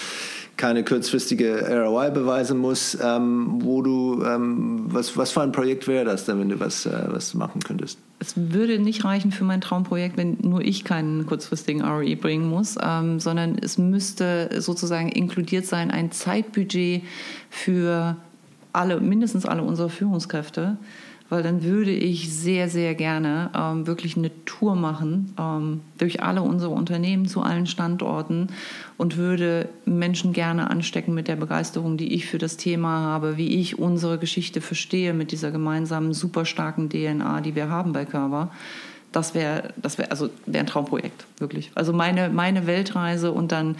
keine kurzfristige ROI beweisen muss, ähm, wo du, ähm, was, was für ein Projekt wäre das denn, wenn du was, äh, was machen könntest? Es würde nicht reichen für mein Traumprojekt, wenn nur ich keinen kurzfristigen ROI bringen muss, ähm, sondern es müsste sozusagen inkludiert sein ein Zeitbudget für alle, mindestens alle unsere Führungskräfte, weil dann würde ich sehr, sehr gerne ähm, wirklich eine Tour machen ähm, durch alle unsere Unternehmen zu allen Standorten und würde Menschen gerne anstecken mit der Begeisterung, die ich für das Thema habe, wie ich unsere Geschichte verstehe mit dieser gemeinsamen super starken DNA, die wir haben bei Körper das wäre das wäre also wäre ein Traumprojekt wirklich. Also meine meine Weltreise und dann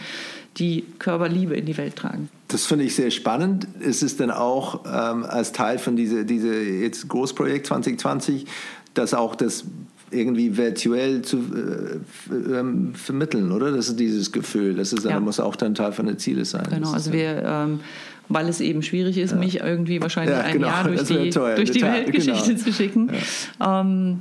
die Körperliebe in die Welt tragen das finde ich sehr spannend ist es denn auch ähm, als Teil von diese diese jetzt Großprojekt 2020 dass auch das irgendwie virtuell zu äh, ähm, vermitteln oder das ist dieses Gefühl das ist ja. muss auch dann Teil von den Ziele sein genau also wir ähm, weil es eben schwierig ist, ja. mich irgendwie wahrscheinlich ja, ein genau. Jahr durch die, durch die Weltgeschichte genau. zu schicken. Ähm,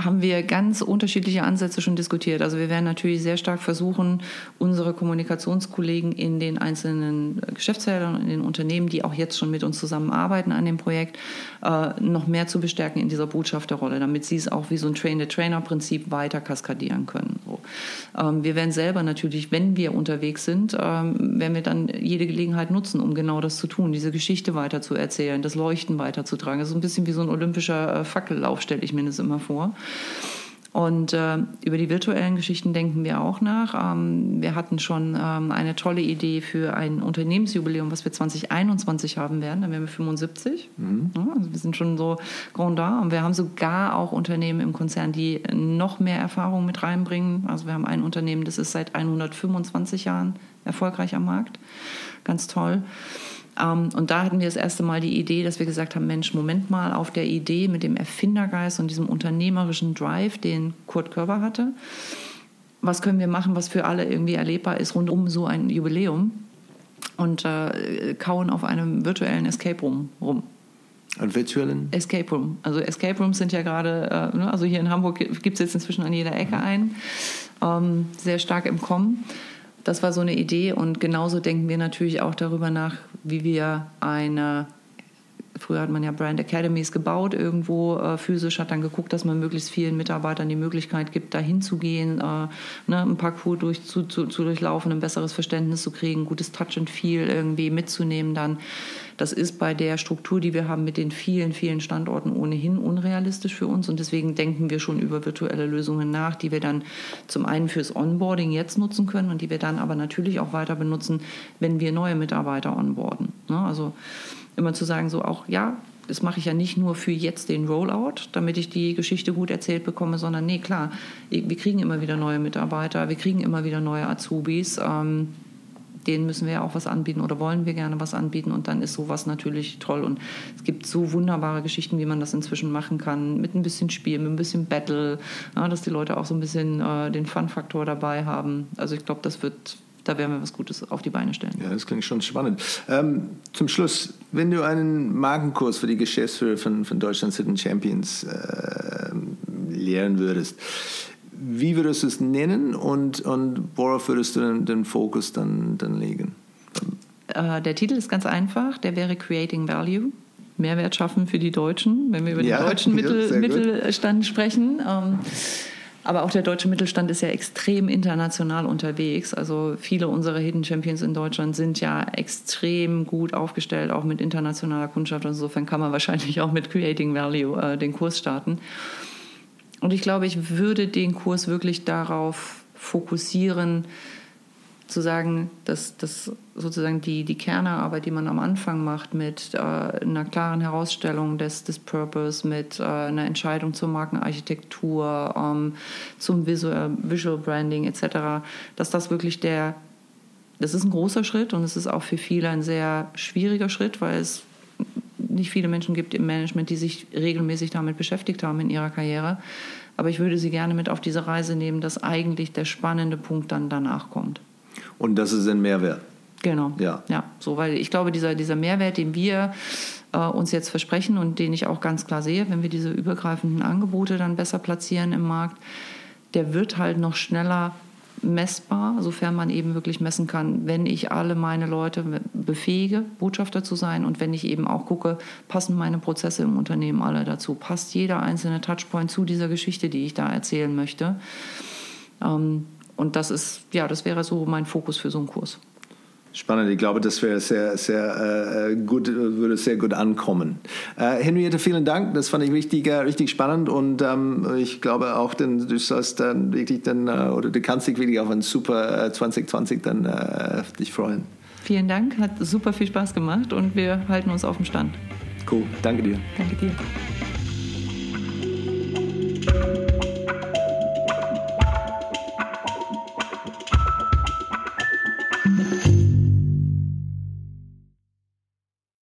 haben wir ganz unterschiedliche Ansätze schon diskutiert. Also wir werden natürlich sehr stark versuchen, unsere Kommunikationskollegen in den einzelnen Geschäftsfeldern, in den Unternehmen, die auch jetzt schon mit uns zusammenarbeiten an dem Projekt, äh, noch mehr zu bestärken in dieser Botschafterrolle, damit sie es auch wie so ein Train-the-Trainer-Prinzip weiter kaskadieren können. Ähm, wir werden selber natürlich, wenn wir unterwegs sind, ähm, werden wir dann jede Gelegenheit nutzen, um genau das zu tun, diese Geschichte weiter zu erzählen, das Leuchten weiterzutragen. Das ist ein bisschen wie so ein olympischer äh, Fackellauf, stelle ich mir das immer vor. Und äh, über die virtuellen Geschichten denken wir auch nach. Ähm, wir hatten schon ähm, eine tolle Idee für ein Unternehmensjubiläum, was wir 2021 haben werden. Dann werden wir 75. Mhm. Ja, also wir sind schon so grand da. Und wir haben sogar auch Unternehmen im Konzern, die noch mehr Erfahrung mit reinbringen. Also wir haben ein Unternehmen, das ist seit 125 Jahren erfolgreich am Markt. Ganz toll. Ähm, und da hatten wir das erste Mal die Idee, dass wir gesagt haben, Mensch, Moment mal, auf der Idee mit dem Erfindergeist und diesem unternehmerischen Drive, den Kurt Körber hatte, was können wir machen, was für alle irgendwie erlebbar ist, rund um so ein Jubiläum und äh, kauen auf einem virtuellen Escape Room rum. Ein virtuellen? Escape Room. Also Escape Rooms sind ja gerade, äh, ne, also hier in Hamburg gibt es jetzt inzwischen an jeder Ecke einen, ähm, sehr stark im Kommen. Das war so eine Idee und genauso denken wir natürlich auch darüber nach, wie wir eine Früher hat man ja Brand Academies gebaut, irgendwo äh, physisch, hat dann geguckt, dass man möglichst vielen Mitarbeitern die Möglichkeit gibt, da hinzugehen, äh, ne, ein Parcours durch, zu, zu, zu, durchlaufen, ein besseres Verständnis zu kriegen, gutes Touch and Feel irgendwie mitzunehmen dann. Das ist bei der Struktur, die wir haben mit den vielen, vielen Standorten ohnehin unrealistisch für uns und deswegen denken wir schon über virtuelle Lösungen nach, die wir dann zum einen fürs Onboarding jetzt nutzen können und die wir dann aber natürlich auch weiter benutzen, wenn wir neue Mitarbeiter onboarden. Ne? Also immer zu sagen, so auch, ja, das mache ich ja nicht nur für jetzt den Rollout, damit ich die Geschichte gut erzählt bekomme, sondern nee, klar, wir kriegen immer wieder neue Mitarbeiter, wir kriegen immer wieder neue Azubis. Ähm, denen müssen wir ja auch was anbieten oder wollen wir gerne was anbieten und dann ist sowas natürlich toll und es gibt so wunderbare Geschichten, wie man das inzwischen machen kann, mit ein bisschen Spiel, mit ein bisschen Battle, ja, dass die Leute auch so ein bisschen äh, den Fun-Faktor dabei haben. Also ich glaube, das wird da werden wir was Gutes auf die Beine stellen. Ja, das klingt schon spannend. Ähm, zum Schluss, wenn du einen Markenkurs für die Geschäftsführer von, von Deutschland's Hidden Champions äh, lehren würdest, wie würdest du es nennen und, und worauf würdest du den, den Fokus dann, dann legen? Äh, der Titel ist ganz einfach, der wäre Creating Value. Mehrwert schaffen für die Deutschen, wenn wir über ja, den deutschen Mittel, ja, Mittelstand sprechen. Ähm, Aber auch der deutsche Mittelstand ist ja extrem international unterwegs. Also viele unserer Hidden Champions in Deutschland sind ja extrem gut aufgestellt, auch mit internationaler Kundschaft. Insofern kann man wahrscheinlich auch mit Creating Value äh, den Kurs starten. Und ich glaube, ich würde den Kurs wirklich darauf fokussieren, zu sagen, dass, dass sozusagen die, die Kernarbeit, die man am Anfang macht, mit äh, einer klaren Herausstellung des, des Purpose, mit äh, einer Entscheidung zur Markenarchitektur, ähm, zum Visual, Visual Branding etc., dass das wirklich der, das ist ein großer Schritt und es ist auch für viele ein sehr schwieriger Schritt, weil es nicht viele Menschen gibt im Management, die sich regelmäßig damit beschäftigt haben in ihrer Karriere. Aber ich würde sie gerne mit auf diese Reise nehmen, dass eigentlich der spannende Punkt dann danach kommt. Und das ist ein Mehrwert. Genau. Ja. ja. So, weil ich glaube, dieser, dieser Mehrwert, den wir äh, uns jetzt versprechen und den ich auch ganz klar sehe, wenn wir diese übergreifenden Angebote dann besser platzieren im Markt, der wird halt noch schneller messbar, sofern man eben wirklich messen kann, wenn ich alle meine Leute befähige, Botschafter zu sein und wenn ich eben auch gucke, passen meine Prozesse im Unternehmen alle dazu, passt jeder einzelne Touchpoint zu dieser Geschichte, die ich da erzählen möchte. Ähm, und das ist, ja, das wäre so mein Fokus für so einen Kurs. Spannend. Ich glaube, das wäre sehr, sehr äh, gut, würde sehr gut ankommen. Äh, Henriette, vielen Dank. Das fand ich richtig, äh, richtig spannend und ähm, ich glaube auch, denn du sollst dann wirklich dann äh, oder du kannst dich wirklich auf ein super 2020 äh, dann äh, dich freuen. Vielen Dank, hat super viel Spaß gemacht und wir halten uns auf dem Stand. Cool, danke dir. Danke dir.